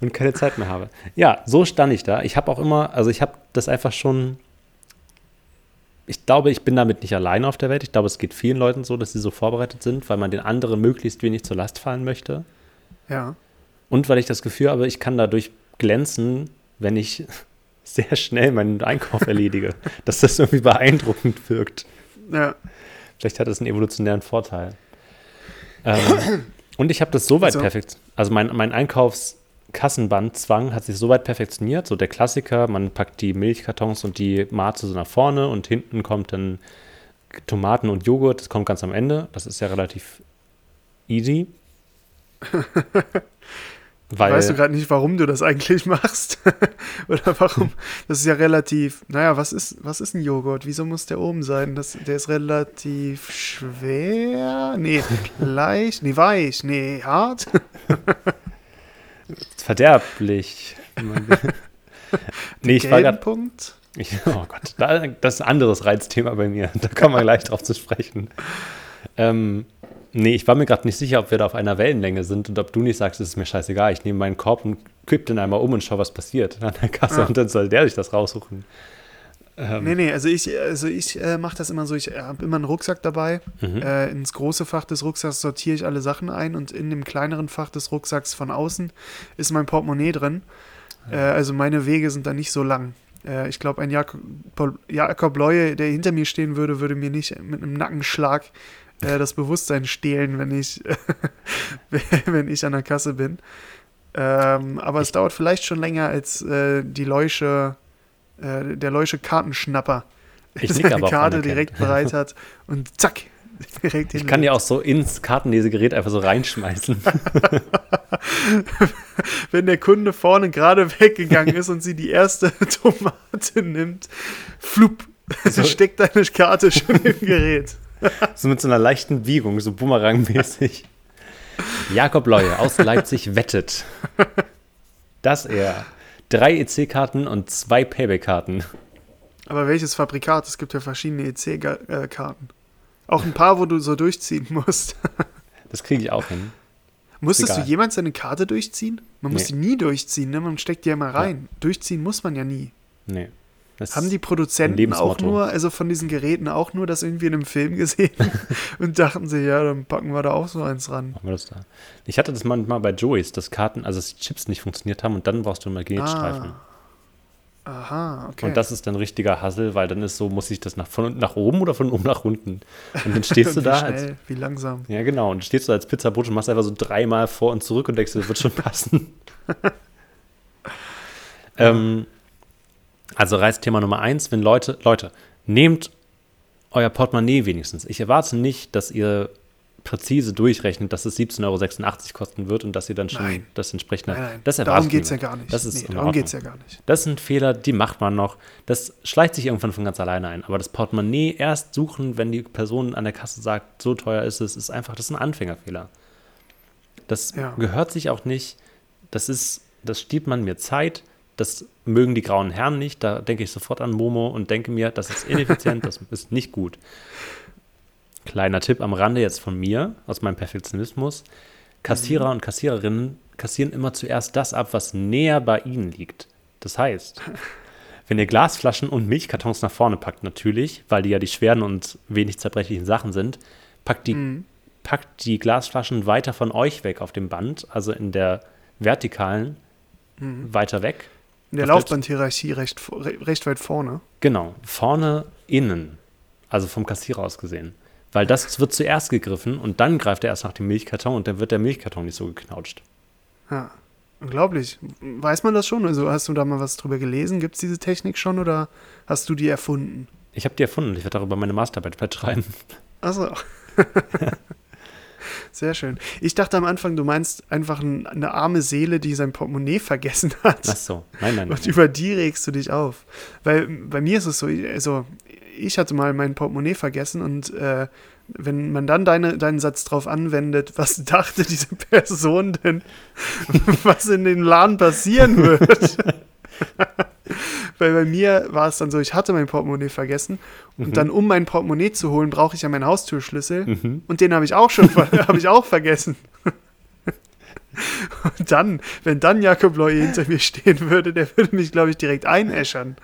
und keine Zeit mehr habe. Ja, so stand ich da. Ich habe auch immer, also ich habe das einfach schon. Ich glaube, ich bin damit nicht alleine auf der Welt. Ich glaube, es geht vielen Leuten so, dass sie so vorbereitet sind, weil man den anderen möglichst wenig zur Last fallen möchte. Ja. Und weil ich das Gefühl habe, ich kann dadurch glänzen, wenn ich sehr schnell meinen Einkauf erledige. dass das irgendwie beeindruckend wirkt. Ja. Vielleicht hat es einen evolutionären Vorteil. Ähm, und ich habe das so weit Also- perfekt. Also mein, mein Einkaufskassenbandzwang hat sich so weit perfektioniert. So der Klassiker, man packt die Milchkartons und die Mate so nach vorne und hinten kommt dann Tomaten und Joghurt. Das kommt ganz am Ende. Das ist ja relativ easy. Weil, weißt du gerade nicht, warum du das eigentlich machst? Oder warum? Das ist ja relativ. Naja, was ist, was ist ein Joghurt? Wieso muss der oben sein? Das, der ist relativ schwer. Nee, leicht. Nee, weich. Nee, hart. Verderblich. nee, ich war gerade Punkt. Ich, oh Gott, da, das ist ein anderes Reizthema bei mir. Da kommen wir gleich drauf zu sprechen. Ähm, nee, ich war mir gerade nicht sicher, ob wir da auf einer Wellenlänge sind und ob du nicht sagst, es ist mir scheißegal. Ich nehme meinen Korb und kipp den einmal um und schau, was passiert an der Kasse Ja. und dann soll der sich das raussuchen. Ähm, Nee, nee, also ich, also ich äh, mache das immer so, ich habe immer einen Rucksack dabei. Mhm. Äh, ins große Fach des Rucksacks sortiere ich alle Sachen ein und in dem kleineren Fach des Rucksacks von außen ist mein Portemonnaie drin. Äh, also meine Wege sind da nicht so lang. Äh, ich glaube, ein Jakob, Jakob Leue, der hinter mir stehen würde, würde mir nicht mit einem Nackenschlag äh, das Bewusstsein stehlen, wenn ich, wenn ich an der Kasse bin. Ähm, aber es dauert vielleicht schon länger als äh, die Leusche, äh, der Leusche Kartenschnapper. Ich seine aber Karte direkt bereit hat und zack, direkt Ich kann ja auch so ins Kartenlesegerät einfach so reinschmeißen. wenn der Kunde vorne gerade weggegangen ist und sie die erste Tomate nimmt, flupp, So. steckt deine Karte schon im Gerät. so mit so einer leichten Biegung, so Boomerang-mäßig. Jakob Leue aus Leipzig wettet, dass er drei EC-Karten und zwei Payback-Karten. Aber welches Fabrikat? Es gibt ja verschiedene EC-Karten. Auch ein paar, wo du so durchziehen musst. Das kriege ich auch hin. Musstest egal. du jemals seine Karte durchziehen? Man muss Nee. die nie durchziehen, ne? Man steckt die ja immer rein. Durchziehen muss man ja nie. Nee. Das Haben die Produzenten auch nur, also von diesen Geräten auch nur das irgendwie in einem Film gesehen und dachten sich, ja, dann packen wir da auch so eins ran. Machen wir das da. Ich hatte das manchmal bei Joey's, dass Karten, also dass die Chips nicht funktioniert haben und dann brauchst du einen Magnetstreifen. Ah. Aha, okay. Und das ist dann richtiger Hassel, weil dann ist so, muss ich das nach, von unten nach oben oder von oben nach unten? Und dann stehst du da schnell, als, wie langsam. ja genau, und stehst du als Pizzabrot und machst einfach so dreimal vor und zurück und denkst, das wird schon passen. ähm, also Reizthema Nummer eins, wenn Leute, Leute, nehmt euer Portemonnaie wenigstens. Ich erwarte nicht, dass ihr präzise durchrechnet, dass es 17,86 Euro kosten wird und dass ihr dann schon Nein. das entsprechende. Nein, nein, das darum geht es ja gar nicht. Das ist nee, darum Ordnung. geht es ja gar nicht. Das sind Fehler, die macht man noch. Das schleicht sich irgendwann von ganz alleine ein. Aber das Portemonnaie erst suchen, wenn die Person an der Kasse sagt, so teuer ist es, ist einfach, das ist ein Anfängerfehler. Das Ja. gehört sich auch nicht. Das ist, das stiehlt man mir Zeit. Das mögen die grauen Herren nicht. Da denke ich sofort an Momo und denke mir, das ist ineffizient, das ist nicht gut. Kleiner Tipp am Rande jetzt von mir, aus meinem Perfektionismus. Kassierer und Kassiererinnen kassieren immer zuerst das ab, was näher bei ihnen liegt. Das heißt, wenn ihr Glasflaschen und Milchkartons nach vorne packt, natürlich, weil die ja die schweren und wenig zerbrechlichen Sachen sind, packt die, Mhm. packt die Glasflaschen weiter von euch weg auf dem Band, also in der vertikalen, weiter weg. In der Auf der- Laufbandhierarchie recht, recht weit vorne. Genau, vorne innen, also vom Kassierer aus gesehen. Weil das wird zuerst gegriffen und dann greift er erst nach dem Milchkarton und dann wird der Milchkarton nicht so geknautscht. Ja. Unglaublich. Weiß man das schon? Also hast du da mal was drüber gelesen? Gibt es diese Technik schon oder hast du die erfunden? Ich habe die erfunden, ich werde darüber meine Masterarbeit schreiben. Achso. Sehr schön. Ich dachte am Anfang, du meinst einfach ein, eine arme Seele, die sein Portemonnaie vergessen hat. Ach so, nein, nein, Und nein. über die regst du dich auf. Weil bei mir ist es so, also ich hatte mal mein Portemonnaie vergessen und äh, wenn man dann deine, deinen Satz drauf anwendet, was dachte diese Person denn, was in den Laden passieren wird? Weil bei mir war es dann so, ich hatte mein Portemonnaie vergessen und dann, um mein Portemonnaie zu holen, brauche ich ja meinen Haustürschlüssel Mhm. und den habe ich auch schon habe ich auch vergessen. Und dann, wenn dann Jakob Leue hinter mir stehen würde, der würde mich, glaube ich, direkt einäschern.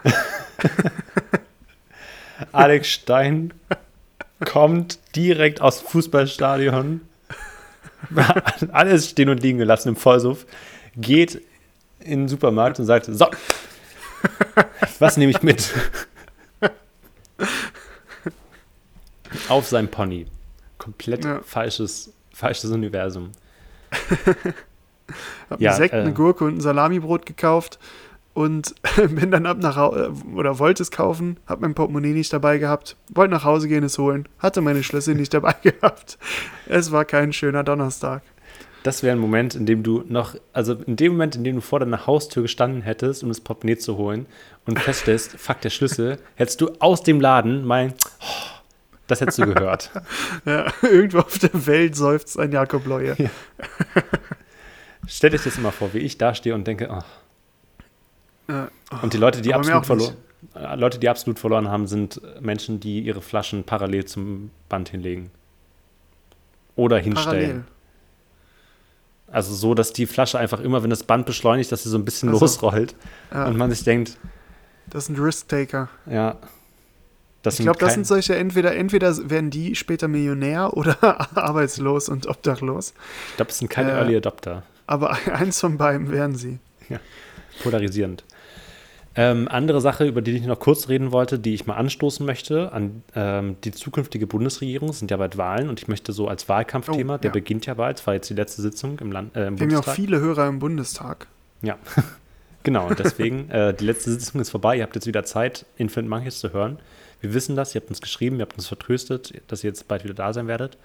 Alex Stein kommt direkt aus dem Fußballstadion. Alles stehen und liegen gelassen im Vollsuff. Geht in den Supermarkt und sagt: So, was nehme ich mit? Auf sein Pony. Komplett Ja. falsches, falsches Universum. Hab Ja, einen Sekt, äh, eine Gurke und ein Salamibrot gekauft und bin dann ab nach Hause, oder wollte es kaufen, hab mein Portemonnaie nicht dabei gehabt, wollte nach Hause gehen, es holen, hatte meine Schlüssel nicht dabei gehabt. Es war kein schöner Donnerstag. Das wäre ein Moment, in dem du noch, also in dem Moment, in dem du vor deiner Haustür gestanden hättest, um das Portemonnaie zu holen und feststellst, fuck, der Schlüssel, hättest du aus dem Laden mein, oh, das hättest du gehört. Ja, irgendwo auf der Welt seufzt ein Jakob Leue. Stell dich das immer vor, wie ich da stehe und denke, oh. Ja. Und die Leute, die absolut verloren, äh, Leute, die absolut verloren haben, sind Menschen, die ihre Flaschen parallel zum Band hinlegen. Oder hinstellen. Parallel. Also so, dass die Flasche einfach immer, wenn das Band beschleunigt, dass sie so ein bisschen Ach so. losrollt. Ja, Und man sich denkt, das sind Risk-Taker. ja. Das Ich glaube, das sind solche, entweder, entweder werden die später Millionär oder arbeitslos und obdachlos. Ich glaube, es sind keine Äh, Early Adopter. Aber eins von beiden werden sie. Polarisierend. Ähm, andere Sache, über die ich noch kurz reden wollte, die ich mal anstoßen möchte, an ähm, die zukünftige Bundesregierung, sind ja bald Wahlen und ich möchte so als Wahlkampfthema, Oh, der ja. beginnt ja bald, es war jetzt die letzte Sitzung im, Land, äh, im Wir haben ja auch Bundestag. viele Hörer im Bundestag. Ja, genau. Und deswegen, äh, die letzte Sitzung ist vorbei. Ihr habt jetzt wieder Zeit, Infinite Monkeys zu hören. Wir wissen das, ihr habt uns geschrieben, ihr habt uns vertröstet, dass ihr jetzt bald wieder da sein werdet.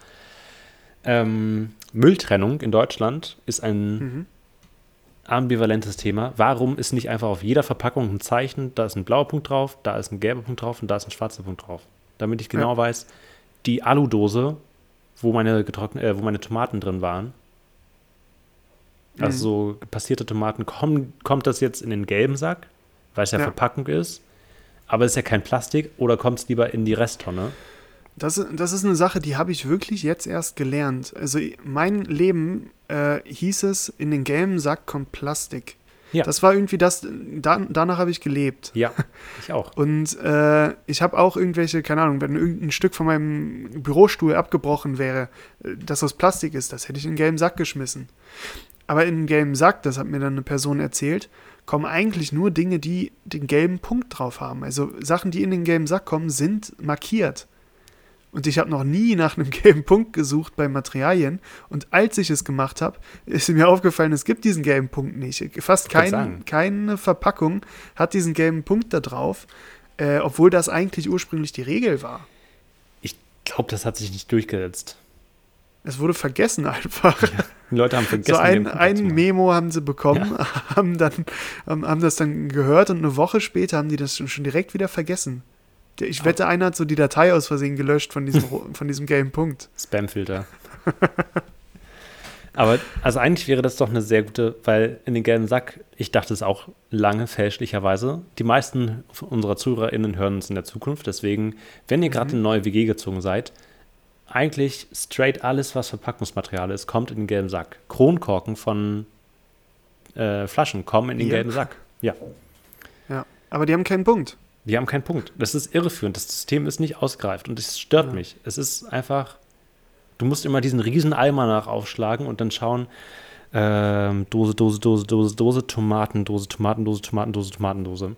Ähm, Mülltrennung in Deutschland ist ein Mhm. Ambivalentes Thema. Warum ist nicht einfach auf jeder Verpackung ein Zeichen, da ist ein blauer Punkt drauf, da ist ein gelber Punkt drauf und da ist ein schwarzer Punkt drauf? Damit ich genau Ja. weiß, die Aludose, wo meine, getrockn äh, wo meine Tomaten drin waren, also so passierte Tomaten, kommen, kommt das jetzt in den gelben Sack, weil es ja, Ja. Verpackung ist, aber es ist ja kein Plastik, oder kommt es lieber in die Resttonne? Das, das ist eine Sache, die habe ich wirklich jetzt erst gelernt. Also mein Leben äh, hieß es, in den gelben Sack kommt Plastik. Ja. Das war irgendwie das, da, danach habe ich gelebt. Ja, ich auch. Und äh, ich habe auch irgendwelche, keine Ahnung, wenn irgendein Stück von meinem Bürostuhl abgebrochen wäre, äh, das aus Plastik ist, das hätte ich in den gelben Sack geschmissen. Aber in den gelben Sack, das hat mir dann eine Person erzählt, kommen eigentlich nur Dinge, die den gelben Punkt drauf haben. Also Sachen, die in den gelben Sack kommen, sind markiert. Und ich habe noch nie nach einem gelben Punkt gesucht bei Materialien. Und als ich es gemacht habe, ist mir aufgefallen, es gibt diesen gelben Punkt nicht. Fast kein, keine Verpackung hat diesen gelben Punkt da drauf, äh, obwohl das eigentlich ursprünglich die Regel war. Ich glaube, das hat sich nicht durchgesetzt. Es wurde vergessen einfach. Die Leute haben vergessen, so ein, ein. Memo haben sie bekommen, haben, dann, haben, haben das dann gehört und eine Woche später haben die das schon, schon direkt wieder vergessen. Ich wette, einer hat so die Datei aus Versehen gelöscht von diesem, von diesem gelben Punkt. Spamfilter. Aber also eigentlich wäre das doch eine sehr gute, weil in den gelben Sack, ich dachte es auch lange fälschlicherweise. Die meisten unserer ZuhörerInnen hören uns in der Zukunft. Deswegen, wenn ihr gerade in eine neue WG gezogen seid, eigentlich straight alles, was Verpackungsmaterial ist, kommt in den gelben Sack. Kronkorken von äh, Flaschen kommen in den Bier? gelben Sack. Ja. Ja. Aber die haben keinen Punkt. Die haben keinen Punkt. Das ist irreführend. Das System ist nicht ausgereift und es stört mich. Es ist einfach, du musst immer diesen riesen Almanach aufschlagen und dann schauen, ähm, Dose, Dose, Dose, Dose, Dose, Tomatendose, Tomatendose, Tomatendose, Tomatendose.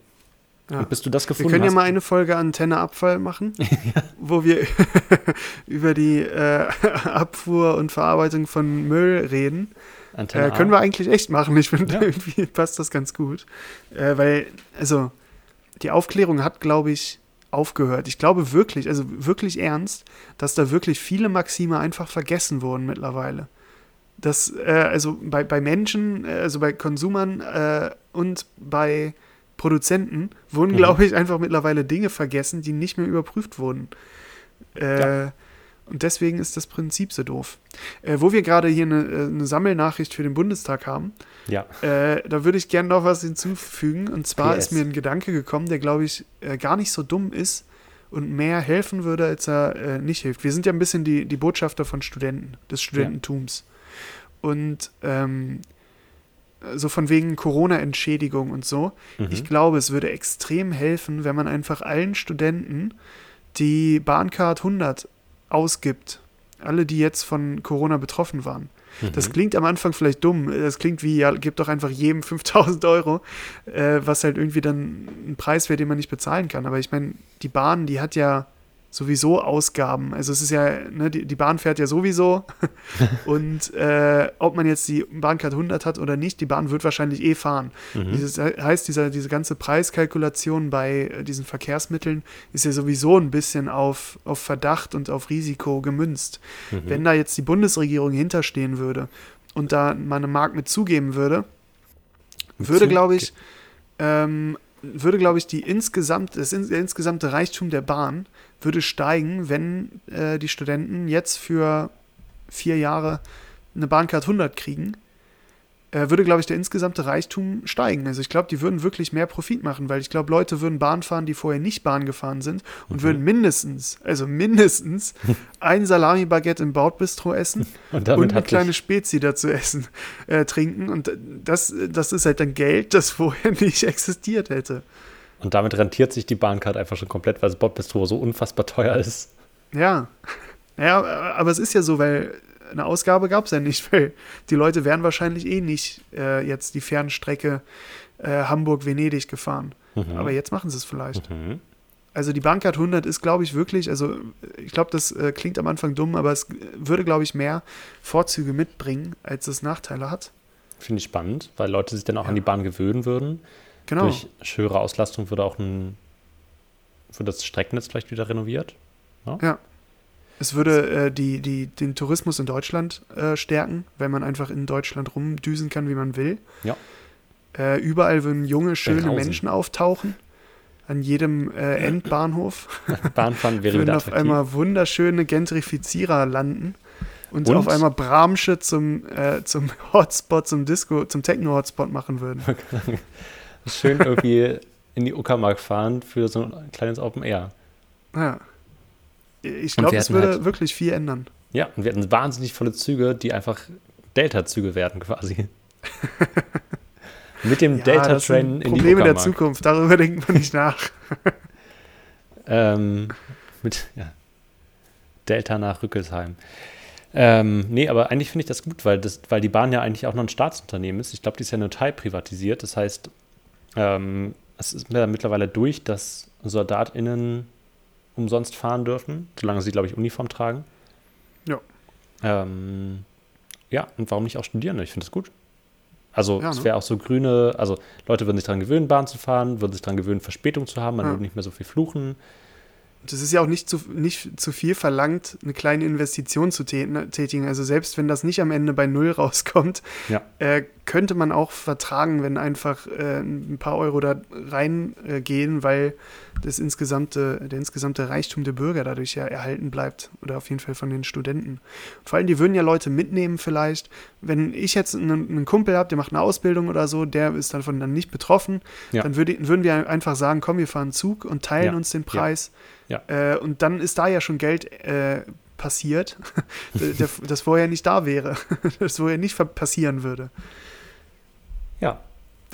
Ja. Und bis du das Wir gefunden können ja hast, mal eine Folge Antenne Abfall machen, wo wir über die äh, Abfuhr und Verarbeitung von Müll reden. Antenne Äh, können wir eigentlich echt machen. Ich finde, Ja. irgendwie passt das ganz gut. Äh, weil, also, die Aufklärung hat, glaube ich, aufgehört. Ich glaube wirklich, also wirklich ernst, dass da wirklich viele Maxime einfach vergessen wurden mittlerweile. Das, äh, also bei, bei Menschen, äh, also bei Konsumern äh, und bei Produzenten wurden, Mhm. glaube ich, einfach mittlerweile Dinge vergessen, die nicht mehr überprüft wurden. Äh, Ja. Und deswegen ist das Prinzip so doof. Äh, wo wir gerade hier eine, äh, eine Sammelnachricht für den Bundestag haben, Ja, äh, da würde ich gerne noch was hinzufügen. Und zwar PS. ist mir ein Gedanke gekommen, der, glaube ich, äh, gar nicht so dumm ist und mehr helfen würde, als er äh, nicht hilft. Wir sind ja ein bisschen die, die Botschafter von Studenten, des Studententums. Und ähm, so von wegen Corona-Entschädigung und so. mhm. Ich glaube, es würde extrem helfen, wenn man einfach allen Studenten die Bahncard 100 ausgibt. Alle, die jetzt von Corona betroffen waren. Das Mhm. klingt am Anfang vielleicht dumm. Das klingt wie, ja, gib doch einfach jedem 5000 Euro, äh, was halt irgendwie dann ein Preis wäre, den man nicht bezahlen kann. Aber ich meine, die Bahn, die hat ja sowieso Ausgaben. Also es ist ja, ne, die, die Bahn fährt ja sowieso. Und äh, ob man jetzt die Bahncard 100 hat oder nicht, die Bahn wird wahrscheinlich eh fahren. Mhm. Dieses, heißt, dieser, diese ganze Preiskalkulation bei äh, diesen Verkehrsmitteln ist ja sowieso ein bisschen auf, auf Verdacht und auf Risiko gemünzt. Mhm. Wenn da jetzt die Bundesregierung hinterstehen würde und da mal eine Mark mit zugeben würde, würde, glaube ich, ähm, würde, glaube ich, die insgesamt, das ins, der insgesamte Reichtum der Bahn würde steigen, wenn äh, die Studenten jetzt für vier Jahre eine Bahncard 100 kriegen, würde, glaube ich, der insgesamte Reichtum steigen. Also ich glaube, die würden wirklich mehr Profit machen, weil ich glaube, Leute würden Bahn fahren, die vorher nicht Bahn gefahren sind und Mhm. würden mindestens, also mindestens ein Salami-Baguette im Bautbistro essen Und und eine kleine sich, Spezi dazu essen, äh, trinken. Und das, das ist halt dann Geld, das vorher nicht existiert hätte. und damit rentiert sich die Bahncard einfach schon komplett, weil das Bordbistro so unfassbar teuer ist. Ja. Ja, aber es ist ja so, weil eine Ausgabe gab es ja nicht, weil die Leute wären wahrscheinlich eh nicht äh, jetzt die Fernstrecke äh, Hamburg-Venedig gefahren. Mhm. Aber jetzt machen sie es vielleicht. Mhm. Also die Bankcard 100 ist, glaube ich, wirklich, also ich glaube, das äh, klingt am Anfang dumm, aber es würde, glaube ich, mehr Vorzüge mitbringen, als es Nachteile hat. Finde ich spannend, weil Leute sich dann auch Ja. an die Bahn gewöhnen würden. Genau. Durch höhere Auslastung würde auch ein, würde das Streckennetz vielleicht wieder renoviert. Ja. Es würde äh, die, die, den Tourismus in Deutschland äh, stärken, weil man einfach in Deutschland rumdüsen kann, wie man will. Ja. Äh, überall würden junge, schöne Rausen. Menschen auftauchen. An jedem äh, Endbahnhof Bahnfahren wäre würden auf einmal wunderschöne Gentrifizierer landen. Und, Und? auf einmal Bramsche zum, äh, zum Hotspot, zum Disco, zum Techno-Hotspot machen würden. Schön irgendwie in die Uckermark fahren für so ein kleines Open Air. Ja. Ich glaube, wir es hätten würde halt- wirklich viel ändern. Ja, und wir hatten wahnsinnig volle Züge, die einfach Delta-Züge werden quasi. Mit dem Ja, Delta-Train in die Probleme der. Zukunft, darüber denkt man nicht nach. Ähm, mit ja, Delta nach Rückelsheim. Ähm, nee, aber eigentlich finde ich das gut, weil, das, weil die Bahn ja eigentlich auch noch ein Staatsunternehmen ist. Ich glaube, die ist ja nur teilprivatisiert. Das heißt, ähm, es ist mittlerweile durch, dass SoldatInnen umsonst fahren dürfen, solange sie, glaube ich, Uniform tragen. Ja. Ähm, ja, und warum nicht auch Studierende? Ich finde das gut. Also Ja, es ne? wäre auch so grüne, also Leute würden sich daran gewöhnen, Bahn zu fahren, würden sich daran gewöhnen, Verspätung zu haben, man Ja. würde nicht mehr so viel fluchen. Das ist ja auch nicht zu, nicht zu viel verlangt, eine kleine Investition zu täten- tätigen. Also selbst wenn das nicht am Ende bei Null rauskommt, Ja. äh, könnte man auch vertragen, wenn einfach äh, ein paar Euro da reingehen, äh, weil das insgesamte, der insgesamte Reichtum der Bürger dadurch ja erhalten bleibt. Oder auf jeden Fall von den Studenten. Vor allem, die würden ja Leute mitnehmen vielleicht. Wenn ich jetzt einen, einen Kumpel habe, der macht eine Ausbildung oder so, der ist davon dann nicht betroffen, Ja. dann würde, würden wir einfach sagen, komm, wir fahren Zug und teilen Ja. uns den Preis. Ja. Äh, und dann ist da ja schon Geld äh, passiert, das vorher nicht da wäre, das vorher nicht passieren würde. Ja,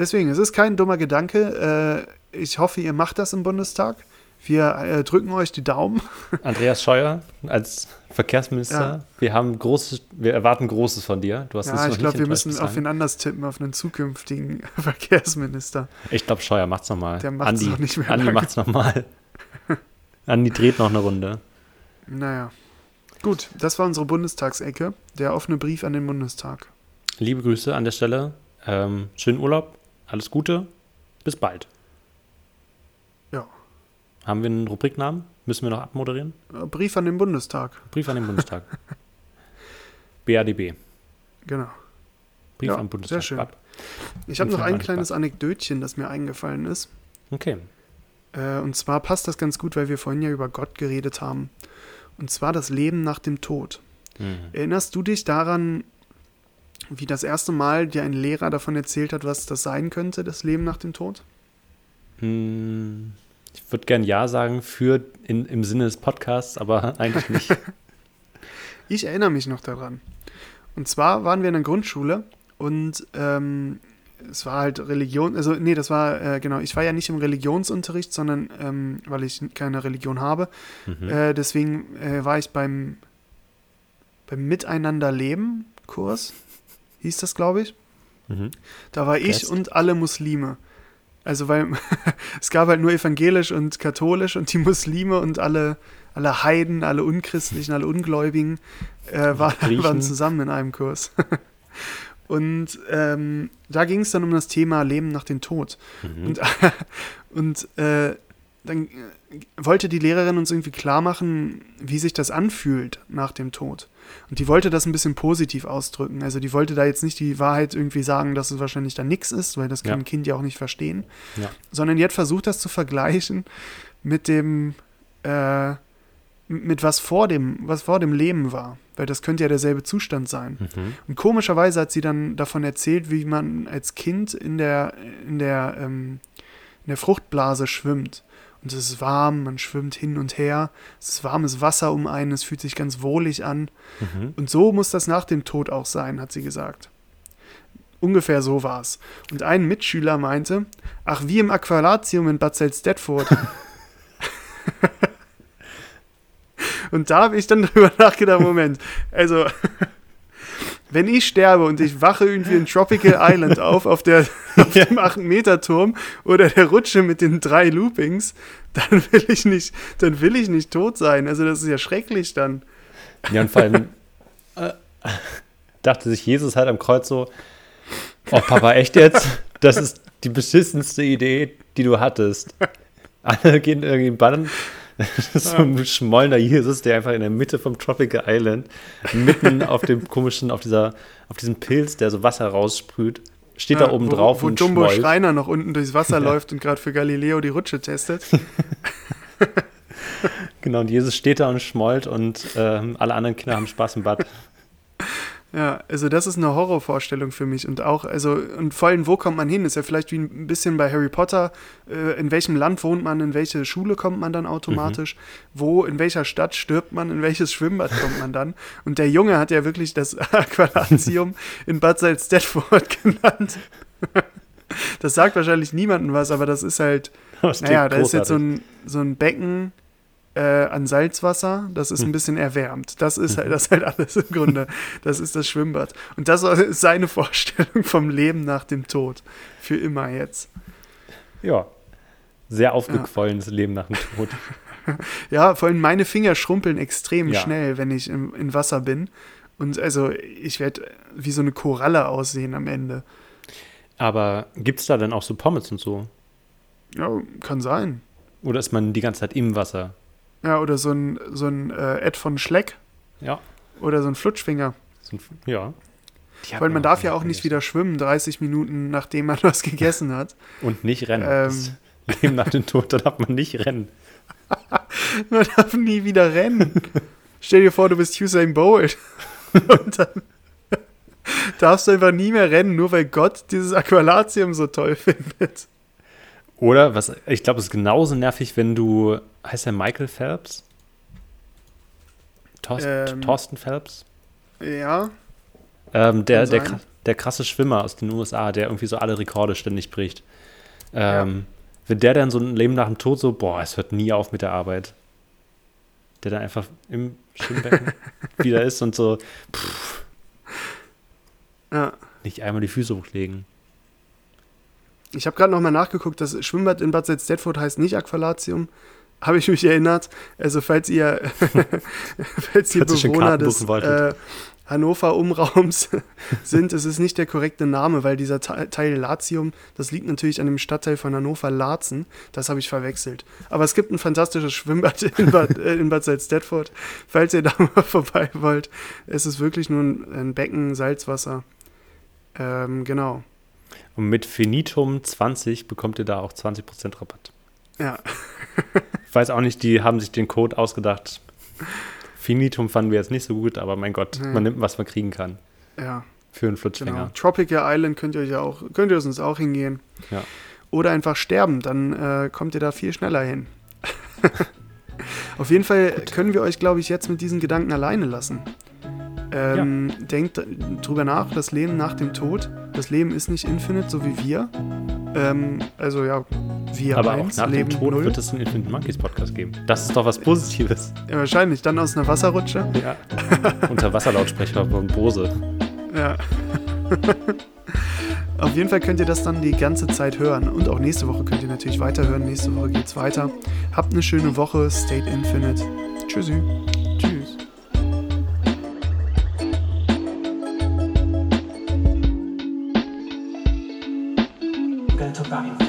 Deswegen, es ist kein dummer Gedanke. Äh, ich hoffe, ihr macht das im Bundestag. Wir äh, drücken euch die Daumen. Andreas Scheuer als Verkehrsminister. Ja. Wir haben großes, wir erwarten Großes von dir. Du hast Ja, ich glaube, wir müssen auf wen anders tippen, auf einen zukünftigen Verkehrsminister. Ich glaube, Scheuer macht's nochmal. Der macht's noch nicht mehr Andi lange. macht's nochmal. Andi dreht noch eine Runde. Naja. Gut, das war unsere Bundestagsecke. Der offene Brief an den Bundestag. Liebe Grüße an der Stelle. Ähm, schönen Urlaub. Alles Gute. Bis bald. Ja. Haben wir einen Rubriknamen? Müssen wir noch abmoderieren? Äh, Brief an den Bundestag. Brief an den Bundestag. BADB. Genau. Brief Ja, am Bundestag. sehr schön. Ab. Ich habe noch ein kleines Anekdötchen, das mir eingefallen ist. Okay. Äh, und zwar passt das ganz gut, weil wir vorhin ja über Gott geredet haben. Und zwar das Leben nach dem Tod. Mhm. Erinnerst du dich daran, wie das erste Mal dir ein Lehrer davon erzählt hat, was das sein könnte, das Leben nach dem Tod? Hm, Ich würde gern Ja sagen für in, im Sinne des Podcasts, aber eigentlich nicht. Ich erinnere mich noch daran. Und zwar waren wir in der Grundschule und ähm, es war halt Religion, also nee, das war, äh, genau, ich war ja nicht im Religionsunterricht, sondern ähm, weil ich keine Religion habe. Mhm. Äh, deswegen äh, war ich beim, beim Miteinander-Leben-Kurs, hieß das, glaube ich. Mhm. Da war ich Fest. und alle Muslime. Also, weil es gab halt nur evangelisch und katholisch und die Muslime und alle, alle Heiden, alle Unchristlichen, alle Ungläubigen äh, war, Griechen. waren zusammen in einem Kurs. Und ähm, da ging es dann um das Thema Leben nach dem Tod. Mhm. Und, und äh, dann äh, wollte die Lehrerin uns irgendwie klar machen, wie sich das anfühlt nach dem Tod. Und die wollte das ein bisschen positiv ausdrücken. Also die wollte da jetzt nicht die Wahrheit irgendwie sagen, dass es wahrscheinlich da nichts ist, weil das kann Ja. ein Kind ja auch nicht verstehen. Ja. Sondern die hat versucht, das zu vergleichen mit dem, äh, mit was vor dem, was vor dem Leben war. Weil das könnte ja derselbe Zustand sein. Mhm. Und komischerweise hat sie dann davon erzählt, wie man als Kind in der, in der, ähm, in der Fruchtblase schwimmt. Und es ist warm, man schwimmt hin und her, es ist warmes Wasser um einen, es fühlt sich ganz wohlig an. Mhm. Und so muss das nach dem Tod auch sein, hat sie gesagt. Ungefähr so war es. Und ein Mitschüler meinte, ach, wie im Aqualatium in Bad Salzdetfurt. Und da habe ich dann drüber nachgedacht, Moment, also wenn ich sterbe und ich wache irgendwie in Tropical Island auf, auf, der, auf dem 8-Meter-Turm oder der Rutsche mit den drei Loopings, dann will ich nicht, dann will ich nicht tot sein. Also das ist ja schrecklich dann. Ja, und vor allem äh, dachte sich Jesus halt am Kreuz so, oh Papa, echt jetzt? Das ist die beschissenste Idee, die du hattest. Alle gehen irgendwie bannen. so ein schmollender Jesus, der einfach in der Mitte vom Tropical Island, mitten auf dem komischen, auf dieser, auf diesem Pilz, der so Wasser raussprüht, steht Ja, da oben wo, drauf Wo und Jumbo schmollt. Schreiner noch unten durchs Wasser Ja. läuft und gerade für Galileo die Rutsche testet. Genau, und Jesus steht da und schmollt und ähm, alle anderen Kinder haben Spaß im Bad. Ja, also das ist eine Horrorvorstellung für mich und auch, also und vor allem, wo kommt man hin? Ist ja vielleicht wie ein bisschen bei Harry Potter, äh, in welchem Land wohnt man, in welche Schule kommt man dann automatisch, wo, in welcher Stadt stirbt man, in welches Schwimmbad kommt man dann? Und der Junge hat ja wirklich das Aqualatium in Bad Salzdetford genannt. Das sagt wahrscheinlich niemandem was, aber das ist halt, Das naja, da ist jetzt so ein, so ein Becken äh, an Salzwasser, das ist ein Hm. bisschen erwärmt. Das ist Mhm. halt, das ist halt alles im Grunde. Das ist das Schwimmbad. Und das ist seine Vorstellung vom Leben nach dem Tod. Für immer jetzt. Ja, sehr aufgequollenes Leben nach dem Tod. Ja, vor allem meine Finger schrumpeln extrem Ja. schnell, wenn ich im, in Wasser bin. Und also ich werde wie so eine Koralle aussehen am Ende. Aber gibt es da dann auch so Pommes und so? Ja, kann sein. Oder ist man die ganze Zeit im Wasser? Ja, oder so ein, so ein äh, Ed von Schleck Ja. oder so ein Flutschfinger. So ein- Ja. Weil man darf ja auch nicht wieder schwimmen, 30 Minuten nachdem man was gegessen hat. Und nicht rennen. Ähm. Das Leben nach dem Tod, da darf man nicht rennen. Man darf nie wieder rennen. Stell dir vor, du bist Usain Bolt. Und dann darfst du einfach nie mehr rennen, nur weil Gott dieses Aqualatium so toll findet. Oder, was ich glaube, es ist genauso nervig, wenn du, heißt der Michael Phelps? Thorst, Ähm. Thorsten Phelps? Ja, Ähm, der, der, kra- der krasse Schwimmer aus den USA, der irgendwie so alle Rekorde ständig bricht. Ähm, Wenn der dann so ein Leben nach dem Tod so, boah, es hört nie auf mit der Arbeit. Der dann einfach im Schwimmbecken wieder ist und so, pff, ja. nicht einmal die Füße hochlegen. Ich habe gerade nochmal nachgeguckt, das Schwimmbad in Bad Salzdetford heißt nicht Aqualatium. Habe ich mich erinnert. Also falls ihr, falls ihr Bewohner des äh, Hannover-Umraums sind, es ist nicht der korrekte Name, weil dieser Te- Teil Latium, das liegt natürlich an dem Stadtteil von Hannover-Laatzen. Das habe ich verwechselt. Aber es gibt ein fantastisches Schwimmbad in Bad, äh, in Bad Salzdetford. Falls ihr da mal vorbei wollt, es ist wirklich nur ein, ein Becken Salzwasser. Ähm, genau. Und mit Finitum 20 bekommt ihr da auch 20% Rabatt. Ja. Ich weiß auch nicht, die haben sich den Code ausgedacht. Finitum fanden wir jetzt nicht so gut, aber mein Gott, Nee. man nimmt, was man kriegen kann. Ja. Für einen Genau. Flutschfinger. Tropical Island könnt ihr euch auch, könnt ihr sonst auch hingehen. Ja. Oder einfach sterben, dann äh, kommt ihr da viel schneller hin. Auf jeden Fall können wir euch, glaube ich, jetzt mit diesen Gedanken alleine lassen. Ähm, Denkt drüber nach, das Leben nach dem Tod. Das Leben ist nicht infinite, so wie wir. Ähm, also ja, wir Aber eins, auch nach Leben dem Tod null. wird es einen Infinite Monkeys Podcast geben. Das ist doch was Positives. Ja, wahrscheinlich. Dann aus einer Wasserrutsche. Ja. Unter Wasserlautsprecher von Bose. Ja. Auf jeden Fall könnt ihr das dann die ganze Zeit hören. Und auch nächste Woche könnt ihr natürlich weiterhören. Nächste Woche geht's weiter. Habt eine schöne Woche. State Infinite. Tschüssi. About infinity.